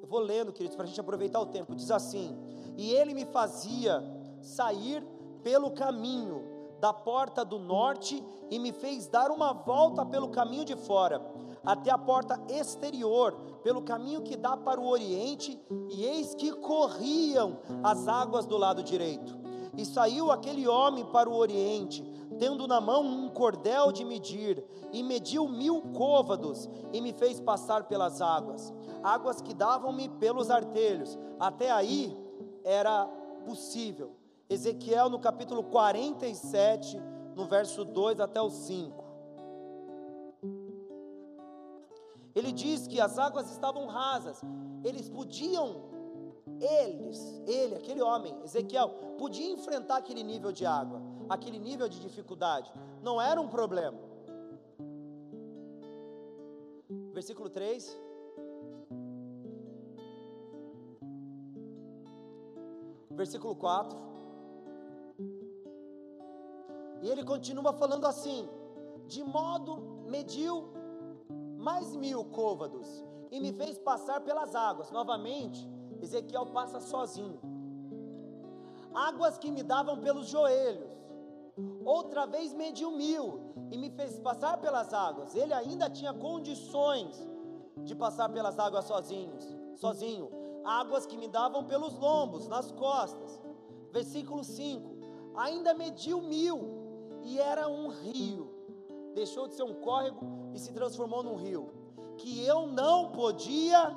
Eu vou lendo, queridos, para a gente aproveitar o tempo. Diz assim: E ele me fazia sair pelo caminho da porta do norte e me fez dar uma volta pelo caminho de fora, até a porta exterior, pelo caminho que dá para o oriente, e eis que corriam as águas do lado direito. E saiu aquele homem para o oriente, tendo na mão um cordel de medir, e mediu mil côvados, e me fez passar pelas águas, águas que davam-me pelos artelhos. Até aí era possível. Ezequiel no capítulo 47, no verso 2 até o 5. Ele diz que as águas estavam rasas, eles podiam eles, ele, aquele homem, Ezequiel, podia enfrentar aquele nível de água, aquele nível de dificuldade, não era um problema. Versículo 3. Versículo 4. E ele continua falando assim: de modo mediu mais mil côvados e me fez passar pelas águas. Novamente, Ezequiel passa sozinho. Águas que me davam pelos joelhos. Outra vez mediu mil e me fez passar pelas águas. Ele ainda tinha condições de passar pelas águas sozinhos, sozinho. Águas que me davam pelos lombos, nas costas. Versículo 5. Ainda mediu mil e era um rio. Deixou de ser um córrego e se transformou num rio. Que eu não podia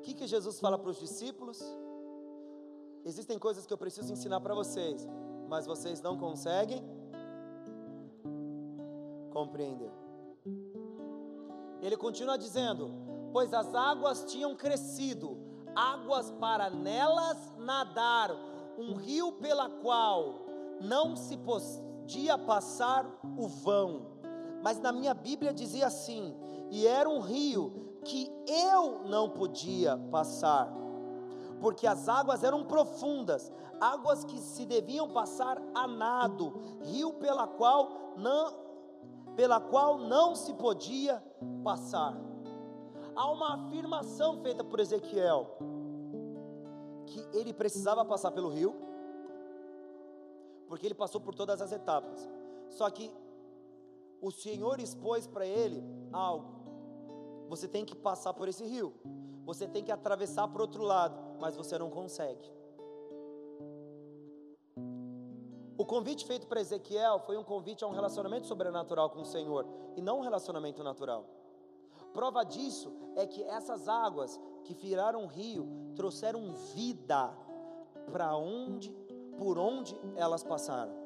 o que, que Jesus fala para os discípulos? Existem coisas que eu preciso ensinar para vocês, mas vocês não conseguem compreender. Ele continua dizendo: Pois as águas tinham crescido, águas para nelas nadar, um rio pela qual não se podia passar o vão. Mas na minha Bíblia dizia assim: e era um rio que eu não podia passar, porque as águas eram profundas, águas que se deviam passar a nado, rio pela qual não pela qual não se podia passar. Há uma afirmação feita por Ezequiel que ele precisava passar pelo rio, porque ele passou por todas as etapas. Só que o Senhor expôs para ele algo você tem que passar por esse rio, você tem que atravessar para o outro lado, mas você não consegue. O convite feito para Ezequiel foi um convite a um relacionamento sobrenatural com o Senhor e não um relacionamento natural. Prova disso é que essas águas que viraram rio trouxeram vida para onde, por onde elas passaram.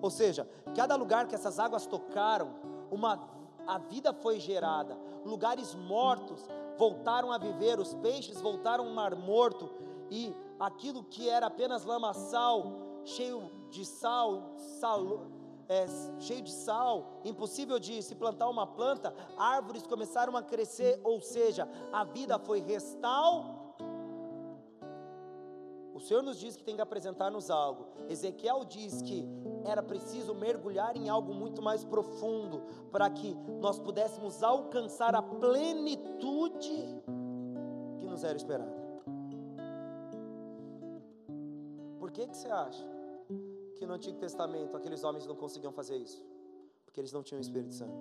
Ou seja, cada lugar que essas águas tocaram, uma a vida foi gerada, lugares mortos voltaram a viver, os peixes voltaram ao mar morto, e aquilo que era apenas lamaçal, cheio de sal, sal é, cheio de sal, impossível de se plantar uma planta, árvores começaram a crescer, ou seja, a vida foi restaurada o Senhor nos diz que tem que apresentar-nos algo. Ezequiel diz que era preciso mergulhar em algo muito mais profundo para que nós pudéssemos alcançar a plenitude que nos era esperada. Por que, que você acha que no Antigo Testamento aqueles homens não conseguiam fazer isso? Porque eles não tinham o Espírito Santo.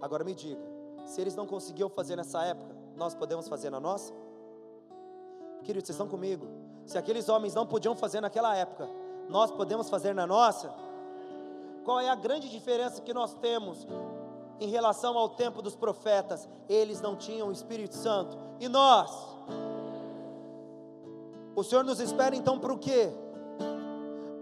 Agora me diga, se eles não conseguiam fazer nessa época, nós podemos fazer na nossa? Queridos, vocês estão comigo? Se aqueles homens não podiam fazer naquela época, nós podemos fazer na nossa? Qual é a grande diferença que nós temos em relação ao tempo dos profetas? Eles não tinham o Espírito Santo e nós? O Senhor nos espera então para o quê?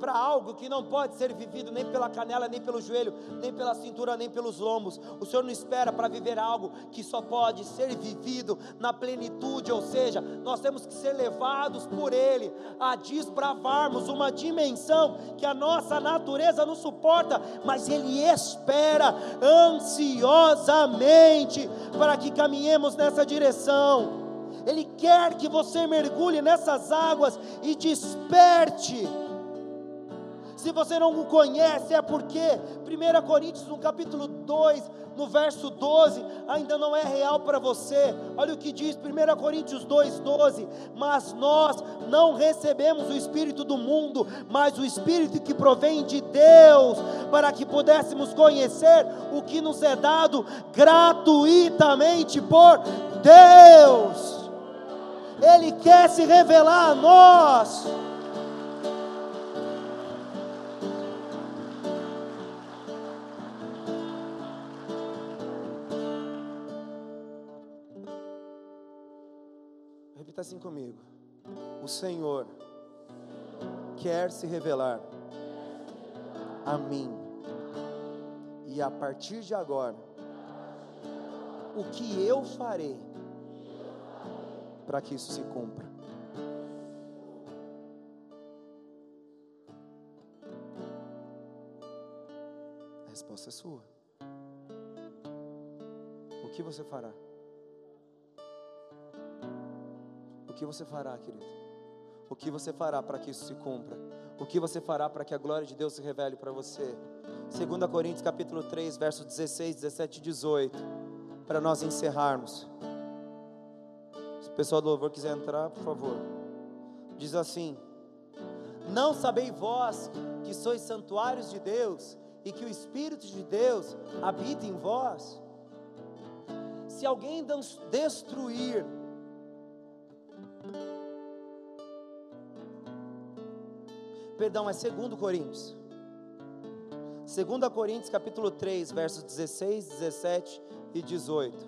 Para algo que não pode ser vivido nem pela canela, nem pelo joelho, nem pela cintura, nem pelos lombos. O Senhor não espera para viver algo que só pode ser vivido na plenitude, ou seja, nós temos que ser levados por Ele a desbravarmos uma dimensão que a nossa natureza não suporta, mas Ele espera ansiosamente para que caminhemos nessa direção. Ele quer que você mergulhe nessas águas e desperte. Se você não o conhece, é porque 1 Coríntios, no capítulo 2, no verso 12, ainda não é real para você. Olha o que diz 1 Coríntios 2,12: Mas nós não recebemos o Espírito do mundo, mas o Espírito que provém de Deus, para que pudéssemos conhecer o que nos é dado gratuitamente por Deus. Ele quer se revelar a nós. Assim comigo. O Senhor quer se revelar a mim. E a partir de agora, o que eu farei para que isso se cumpra. A resposta é sua. O que você fará? Que você fará, querido? O que você fará para que isso se cumpra? O que você fará para que a glória de Deus se revele para você? 2 Coríntios capítulo 3, versos 16, 17 e 18, para nós encerrarmos o pessoal do louvor quiser entrar, por favor. Diz assim: Não sabeis vós que sois santuários de Deus e que o Espírito de Deus habita em vós? Se alguém destruir Perdão, é 2 Coríntios. 2 Coríntios capítulo 3, versos 16, 17 e 18.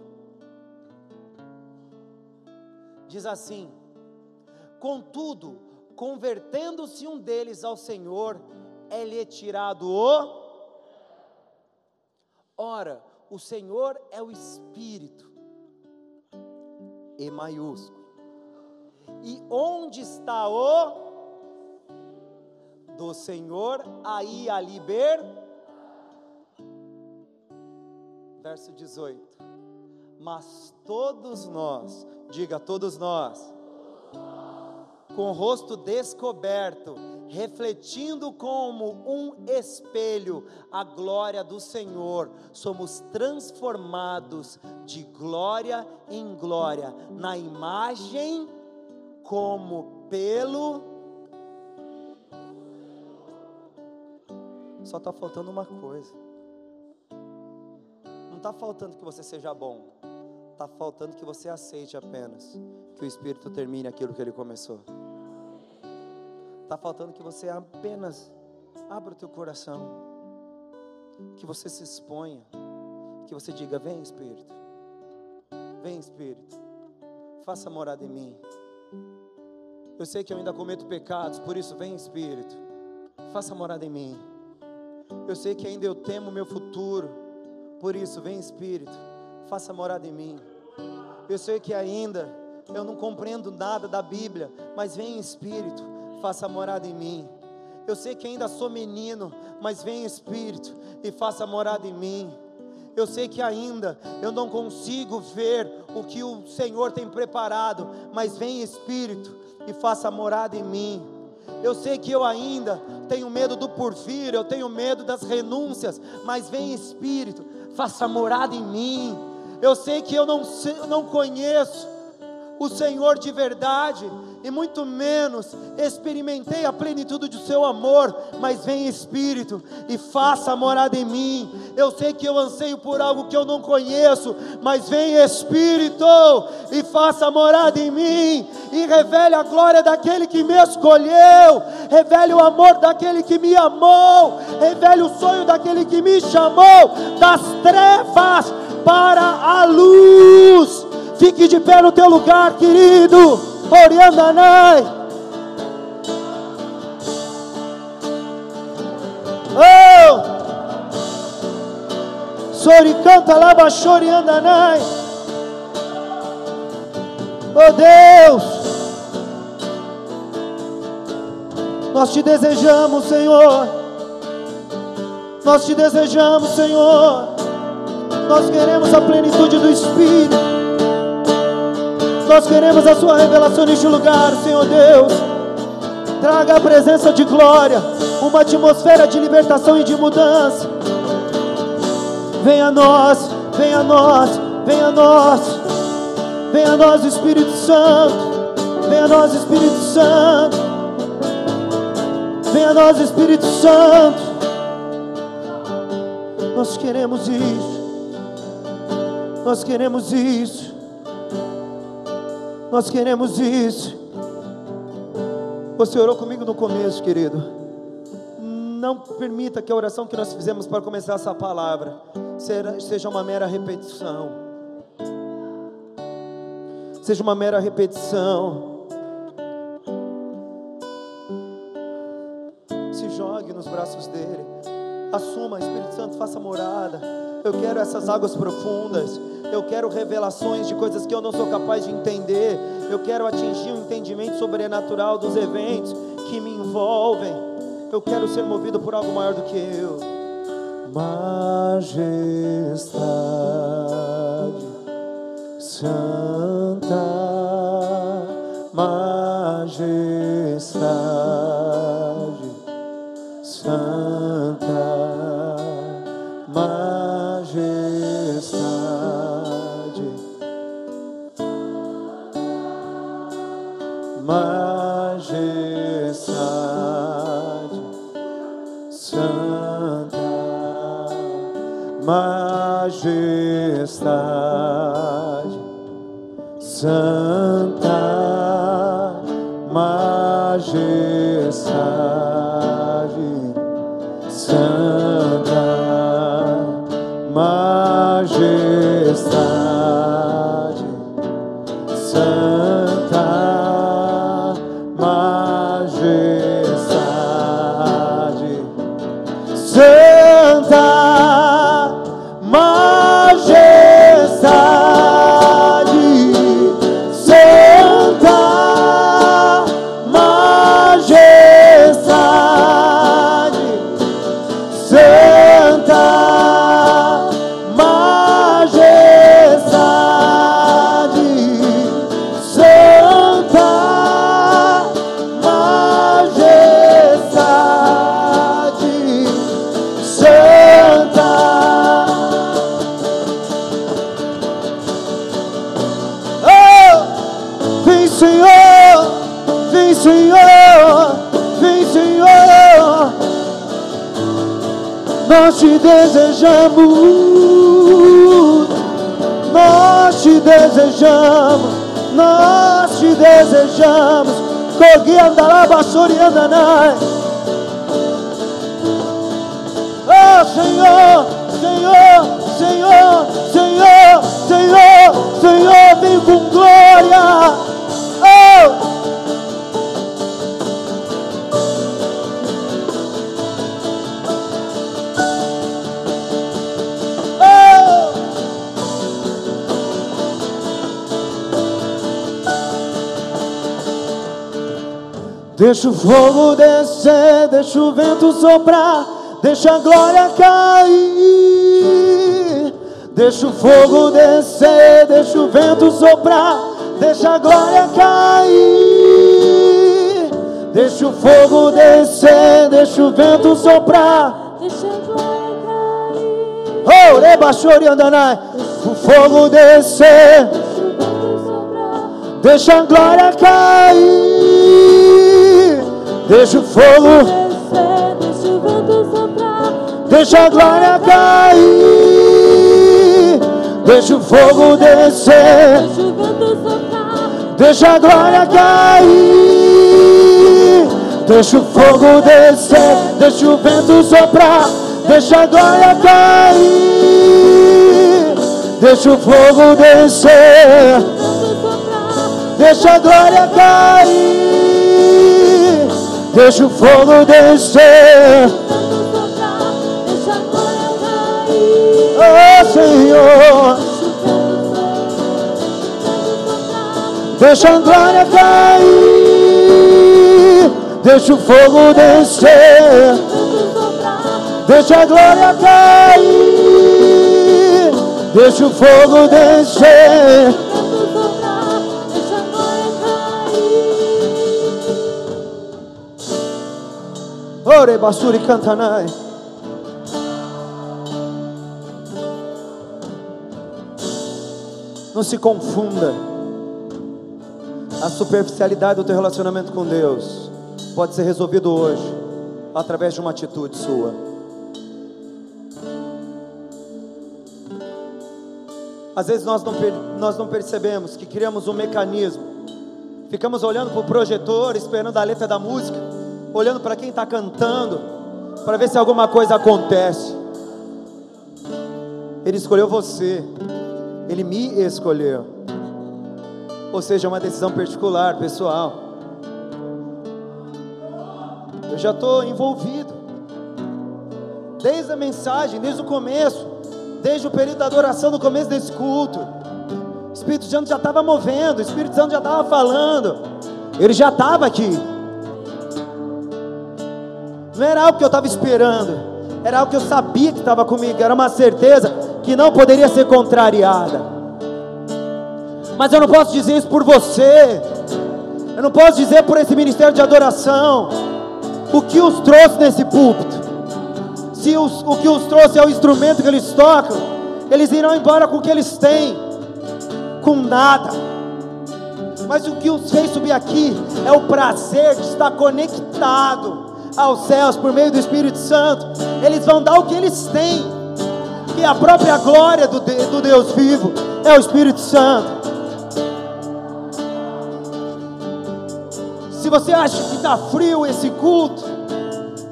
diz assim: Contudo, convertendo-se um deles ao Senhor, é-lhe tirado o. Ora, o Senhor é o Espírito, E maiúsculo. E onde está o do Senhor aí a liber? Verso 18. Mas todos nós Diga, todos nós. Com o rosto descoberto, refletindo como um espelho a glória do Senhor, somos transformados de glória em glória, na imagem como pelo. Só está faltando uma coisa. Não está faltando que você seja bom. Está faltando que você aceite apenas que o Espírito termine aquilo que ele começou. Está faltando que você apenas abra o teu coração, que você se exponha, que você diga: Vem Espírito, vem Espírito, faça morada em mim. Eu sei que eu ainda cometo pecados, por isso vem Espírito, faça morada em mim. Eu sei que ainda eu temo o meu futuro, por isso vem Espírito faça morada em mim. Eu sei que ainda eu não compreendo nada da Bíblia, mas vem Espírito, faça morada em mim. Eu sei que ainda sou menino, mas vem Espírito e faça morada em mim. Eu sei que ainda eu não consigo ver o que o Senhor tem preparado, mas vem Espírito e faça morada em mim. Eu sei que eu ainda tenho medo do porvir, eu tenho medo das renúncias, mas vem Espírito, faça morada em mim. Eu sei que eu não, eu não conheço o Senhor de verdade, e muito menos experimentei a plenitude do seu amor, mas vem Espírito e faça morada em mim. Eu sei que eu anseio por algo que eu não conheço, mas vem Espírito e faça morada em mim e revele a glória daquele que me escolheu, revele o amor daquele que me amou, revele o sonho daquele que me chamou das trevas para a luz. Fique de pé no teu lugar, querido. Oriandanai. Sori canta labachori andanai. Oh Deus, nós te desejamos, Senhor. Nós te desejamos, Senhor. Nós queremos a plenitude do Espírito. Nós queremos a Sua revelação neste lugar, Senhor Deus. Traga a presença de glória, uma atmosfera de libertação e de mudança. Venha a nós, venha a nós, venha a nós. Venha a nós, Espírito Santo. Venha a nós, Espírito Santo. Venha a nós, Espírito Santo. Nós queremos isso. Nós queremos isso. Nós queremos isso. Você orou comigo no começo, querido. Não permita que a oração que nós fizemos para começar essa palavra seja uma mera repetição. Seja uma mera repetição. nos braços dele. Assuma, Espírito Santo, faça morada. Eu quero essas águas profundas. Eu quero revelações de coisas que eu não sou capaz de entender. Eu quero atingir o um entendimento sobrenatural dos eventos que me envolvem. Eu quero ser movido por algo maior do que eu. Majestade Santa Majestade, Santa desejamos, nós te desejamos, nós te desejamos. Cogi andará, andanai. Oh Senhor, Deixa o fogo descer, deixa o vento soprar, deixa a glória cair. Deixa o fogo descer, deixa o vento soprar, deixa a glória cair. Deixa o fogo descer, deixa o vento soprar, deixa a glória cair. Oh, rebachori andanai. O fogo descer, deixa a glória cair. Deixa o fogo deixa o vento soprar, deixa a glória cair. Deixa o fogo descer, deixa o vento soprar, deixa a glória cair. Deixa o fogo descer, deixa o vento soprar, deixa a glória cair. Deixa o fogo descer, deixa a glória cair. Deixa o fogo descer. Oh Senhor. Deixa a glória cair, deixa o fogo descer, deixa a glória cair, deixa o fogo descer. Ore basuri cantanai. Não se confunda. A superficialidade do teu relacionamento com Deus pode ser resolvido hoje através de uma atitude sua. Às vezes nós não, nós não percebemos que criamos um mecanismo, ficamos olhando para o projetor, esperando a letra da música, olhando para quem está cantando, para ver se alguma coisa acontece. Ele escolheu você, ele me escolheu ou seja, uma decisão particular, pessoal. Eu já estou envolvido, desde a mensagem, desde o começo, desde o período da adoração, no começo desse culto. O Espírito Santo já estava movendo, o Espírito Santo já estava falando, ele já estava aqui. Não era algo que eu estava esperando, era algo que eu sabia que estava comigo, era uma certeza que não poderia ser contrariada. Mas eu não posso dizer isso por você. Eu não posso dizer por esse ministério de adoração. O que os trouxe nesse púlpito? Se os, o que os trouxe é o instrumento que eles tocam, eles irão embora com o que eles têm, com nada. Mas o que os fez subir aqui é o prazer de estar conectado aos céus por meio do Espírito Santo. Eles vão dar o que eles têm, que a própria glória do, do Deus vivo, é o Espírito Santo. Se você acha que está frio esse culto,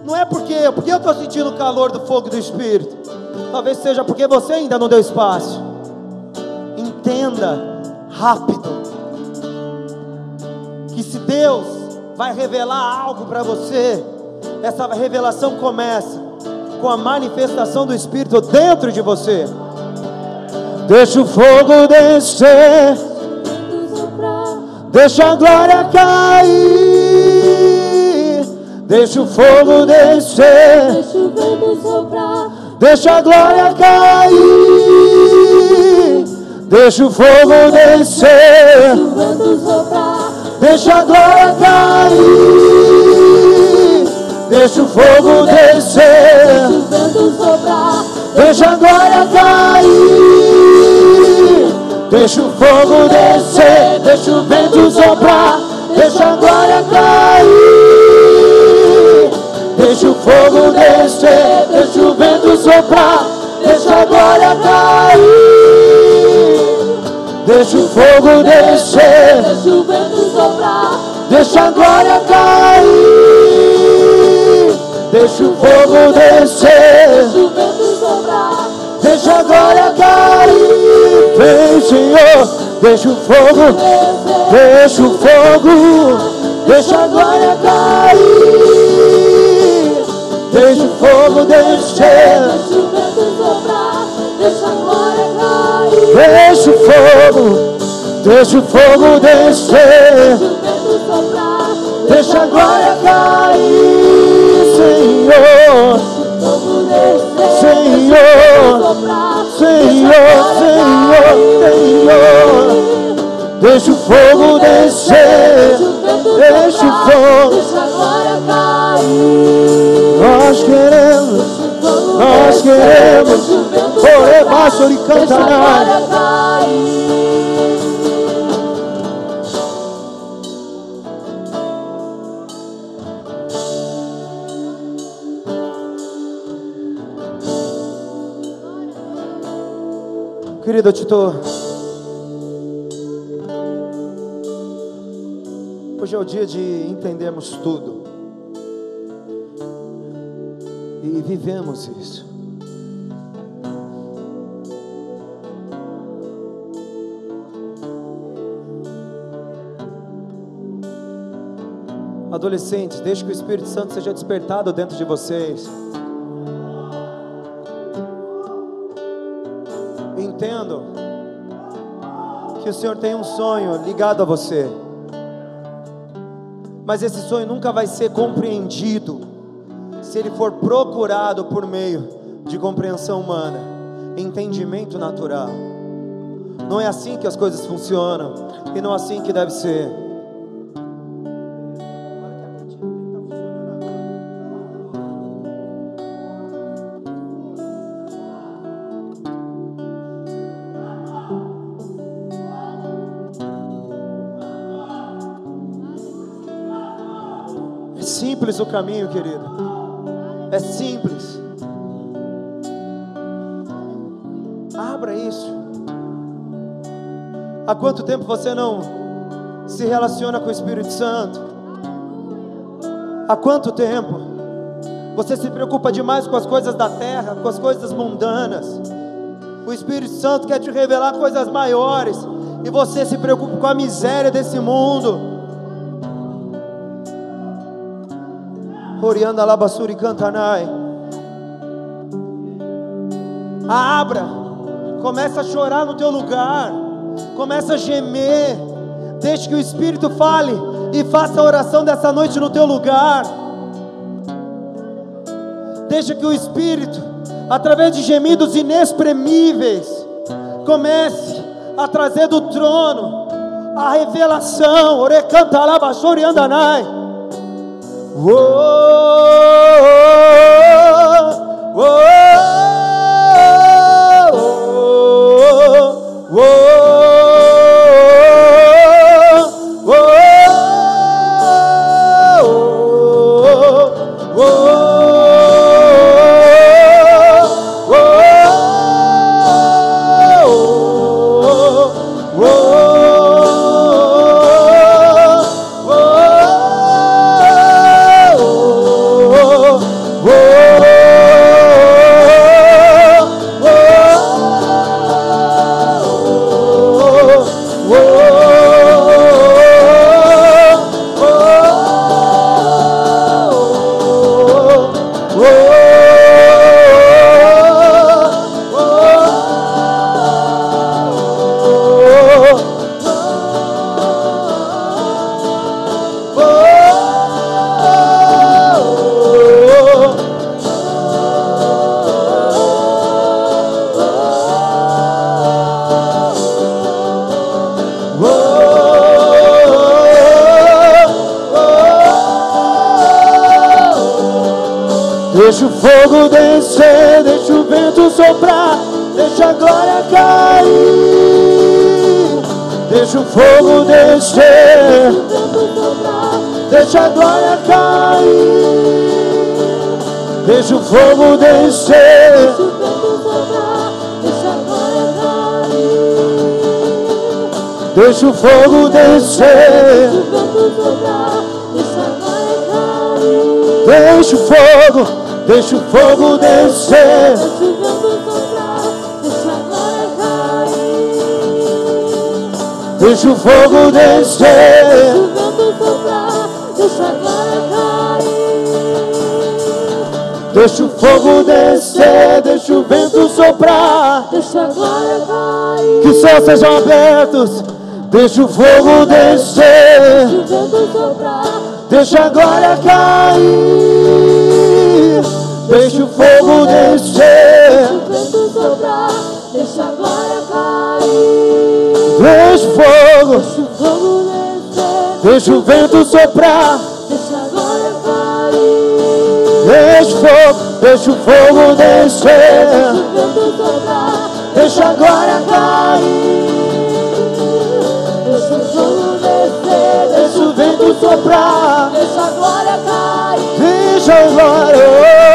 não é porque, porque eu estou sentindo o calor do fogo do Espírito. Talvez seja porque você ainda não deu espaço. Entenda rápido que se Deus vai revelar algo para você, essa revelação começa com a manifestação do Espírito dentro de você. Deixa o fogo descer. Deixa a glória cair, deixa o fogo descer, deixa a glória cair, deixa o fogo descer, deixa a glória cair, deixa o fogo descer, deixa o vento soprar, deixa a glória cair. Deixa o fogo descer, deixa o vento soprar, deixa a glória cair. Deixa o fogo descer, deixa o vento soprar, deixa a glória cair. Deixa o fogo descer, deixa o vento soprar, deixa a glória cair. Deixa o fogo descer, deixa o vento soprar, deixa a glória cair. Vem, Senhor, deixa o fogo, deixa o fogo, deixa a glória cair. Deixa o fogo descer, deixa o vento soprar, deixa a glória cair. Deixa o fogo, deixa o fogo descer, deixa o vento soprar, deixa a glória cair, Senhor. Senhor, Senhor, Senhor, Senhor, deixa o fogo descer, deixa o fogo, nós queremos, nós queremos, por baixo e cantar. Querido, eu te estou. Hoje é o dia de entendermos tudo. E vivemos isso. Adolescentes, deixe que o Espírito Santo seja despertado dentro de vocês. Entendo que o Senhor tem um sonho ligado a você, mas esse sonho nunca vai ser compreendido se ele for procurado por meio de compreensão humana, entendimento natural. Não é assim que as coisas funcionam e não é assim que deve ser. Simples o caminho, querido. É simples. Abra isso. Há quanto tempo você não se relaciona com o Espírito Santo? Há quanto tempo? Você se preocupa demais com as coisas da terra, com as coisas mundanas. O Espírito Santo quer te revelar coisas maiores. E você se preocupa com a miséria desse mundo. Orianda Labassuri Cantanai. Abra, começa a chorar no teu lugar, começa a gemer, deixe que o Espírito fale e faça a oração dessa noite no teu lugar. Deixa que o Espírito, através de gemidos inexprimíveis, comece a trazer do trono a revelação. Orecanta Labachori Andanai. Whoa, whoa, Deixa o fogo descer. Deixa o fogo Deixa o fogo descer. Deixa o fogo descer. Deixa o fogo descer, deixa o vento soprar. Deixa a glória cair. Que céus sejam abertos. Deixa o fogo descer. Deixa o vento soprar. Deixa a glória cair. Deixa o fogo descer. Deixa o vento soprar. Deixa a glória cair. Deixa o fogo. Deixa o fogo descer. Deixa o vento soprar. Deixa a glória cair. Deixa o fogo. Deixa o fogo descer. Deixa o vento soprar. Deixa a glória cair. Soprar. Deixa a glória cair. Deixa a glória.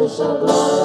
Basuri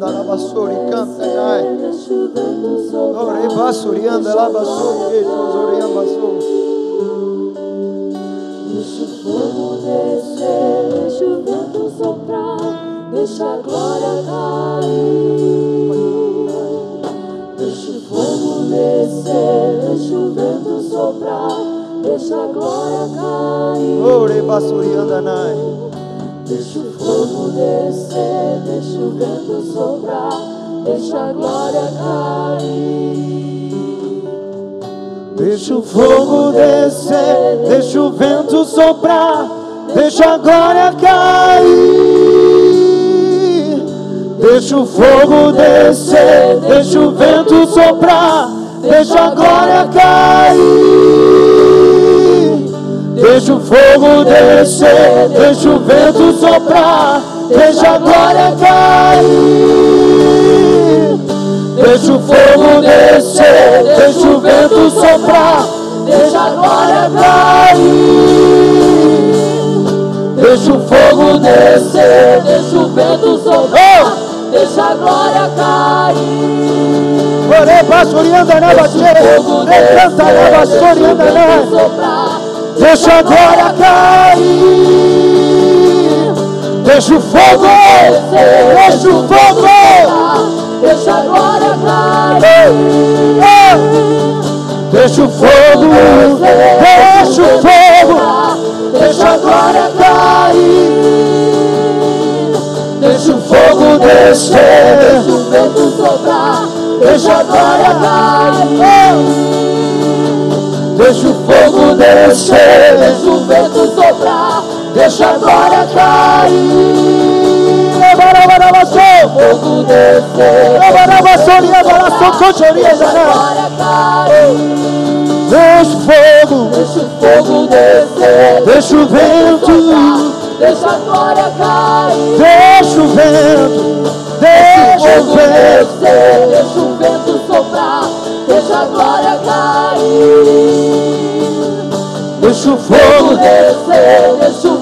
basuri andala basuri canta nai. Ore basuri andala basuri Jesus deixa a glória cair. Deixa o fogo descer, deixa o vento soprar, deixa a glória cair. Deixa o fogo descer, deixa o vento soprar, deixa a glória cair. Deixa o fogo descer, deixa o vento soprar, deixa a glória cair. Deixa o fogo descer, deixa o vento soprar, deixa a glória cair. Ore basurianda na bateira, canta na basurianda na Deixa a glória cair. Deixa o fogo. Deixa o fogo. Deixa a glória cair. Deixa o fogo. Deixa o fogo. Deixa a glória cair. Deixa o fogo descer. Deixa o vento soprar. Deixa a glória cair. Deixa o fogo descer, deixa o vento soprar, deixa a glória cair. Fogo descer, deixa o fogo, deixa o fogo descer, deixa o vento, deixa a glória cair, deixa o vento, deixa o vento, deixa o vento soprar deixa a glória cair. Deixa o fogo descer, deixa o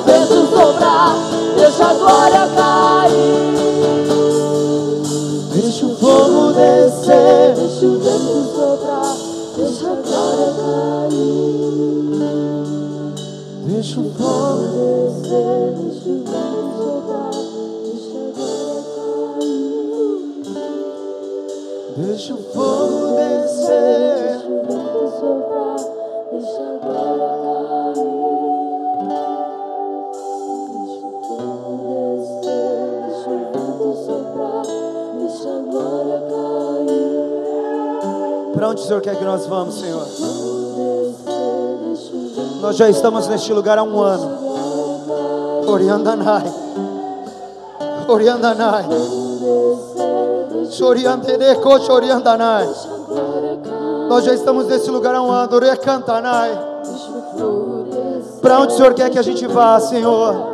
Deixa o fogo descer. Para onde o Senhor quer que nós vamos, Senhor? Nós já estamos neste lugar há um ano. Oriandanai. Oriandanai. Nós já estamos nesse lugar há um ano. Para onde o Senhor quer que a gente vá, Senhor?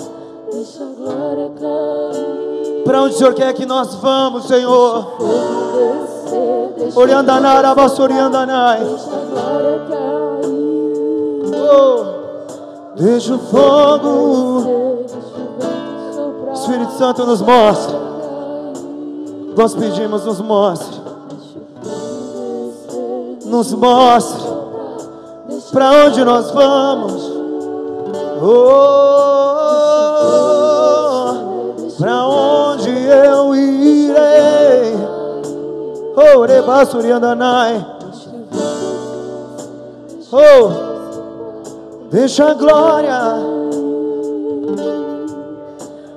Para onde o Senhor quer que nós vamos, Senhor? Oriandanara, Oriandanai. Oh, deixa o fogo. Espírito Santo nos mostra. Nós pedimos, nos mostre. Nos mostre para onde nós vamos. Oh, para onde eu irei? Oh, Rebasuriandanai. Oh, deixa a glória,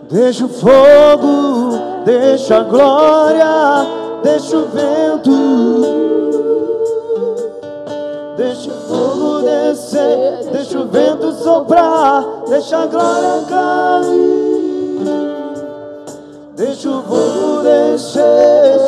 deixa o fogo, deixa a glória, deixa o vento, deixa o fogo descer, deixa o vento soprar, deixa a glória cair, deixa o fogo descer,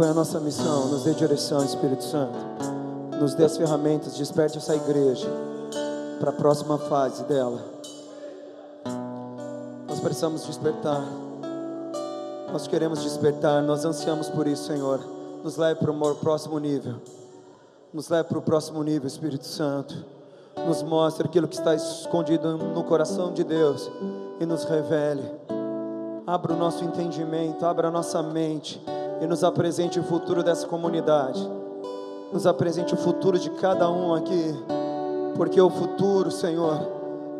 Qual é a nossa missão? Nos dê direção, Espírito Santo. Nos dê as ferramentas, desperte essa igreja para a próxima fase dela. Nós precisamos despertar. Nós queremos despertar, nós ansiamos por isso, Senhor. Nos leve para o próximo nível. Nos leve para o próximo nível, Espírito Santo. Nos mostre aquilo que está escondido no coração de Deus e nos revele. Abra o nosso entendimento, abra a nossa mente e nos apresente o futuro dessa comunidade. Nos apresente o futuro de cada um aqui, porque o futuro, Senhor,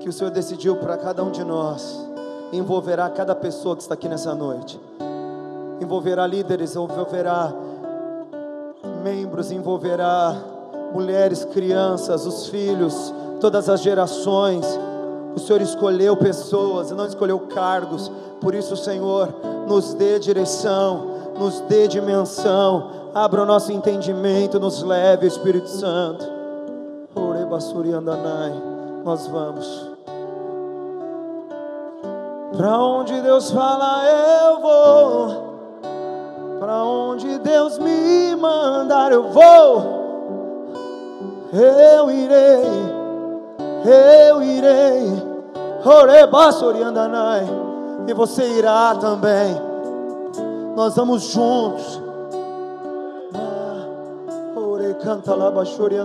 que o Senhor decidiu para cada um de nós, envolverá cada pessoa que está aqui nessa noite. Envolverá líderes, envolverá membros, envolverá mulheres, crianças, os filhos, todas as gerações. O Senhor escolheu pessoas, não escolheu cargos. Por isso, Senhor, nos dê direção, nos dê dimensão, abra o nosso entendimento, nos leve, Espírito Santo. Nós vamos. Para onde Deus fala, eu vou. Para onde Deus me mandar, eu vou. Eu irei, eu irei. E você irá também nós vamos juntos. Ore canta lá, bachori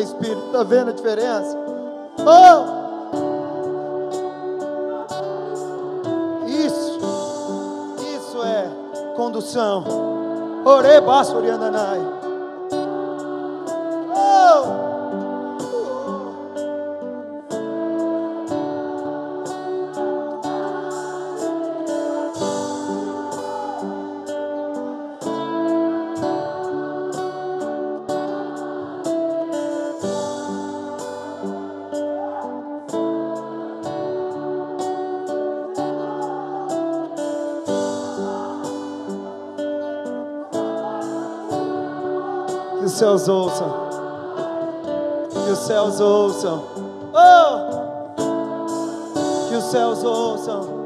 andanai. Oh. Está vendo a diferença? Oh! Isso, isso é condução. Ore basso oriandanai. Céus ouçam. Que os céus ouçam. Oh! Que os céus ouçam.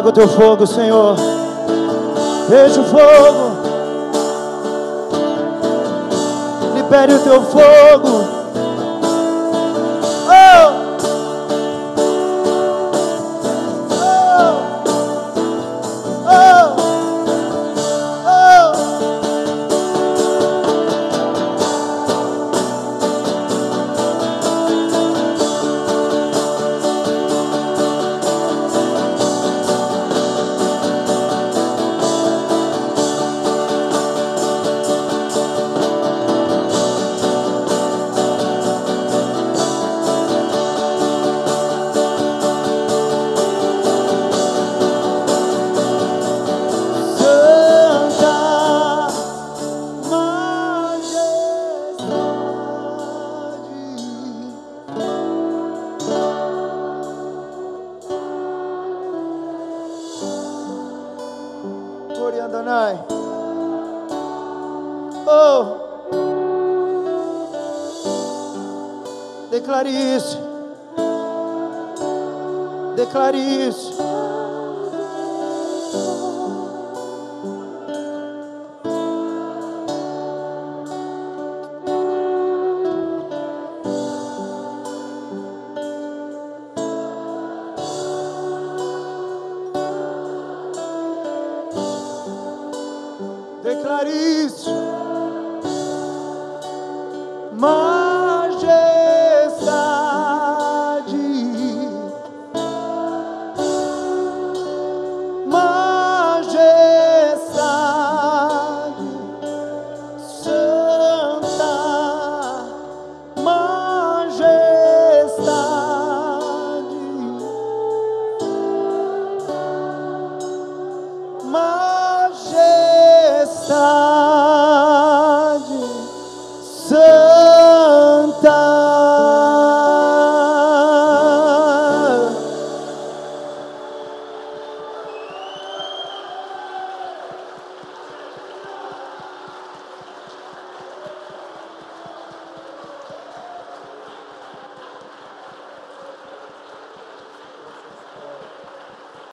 Traga o teu fogo, Senhor. Veja o fogo. Libere o teu fogo.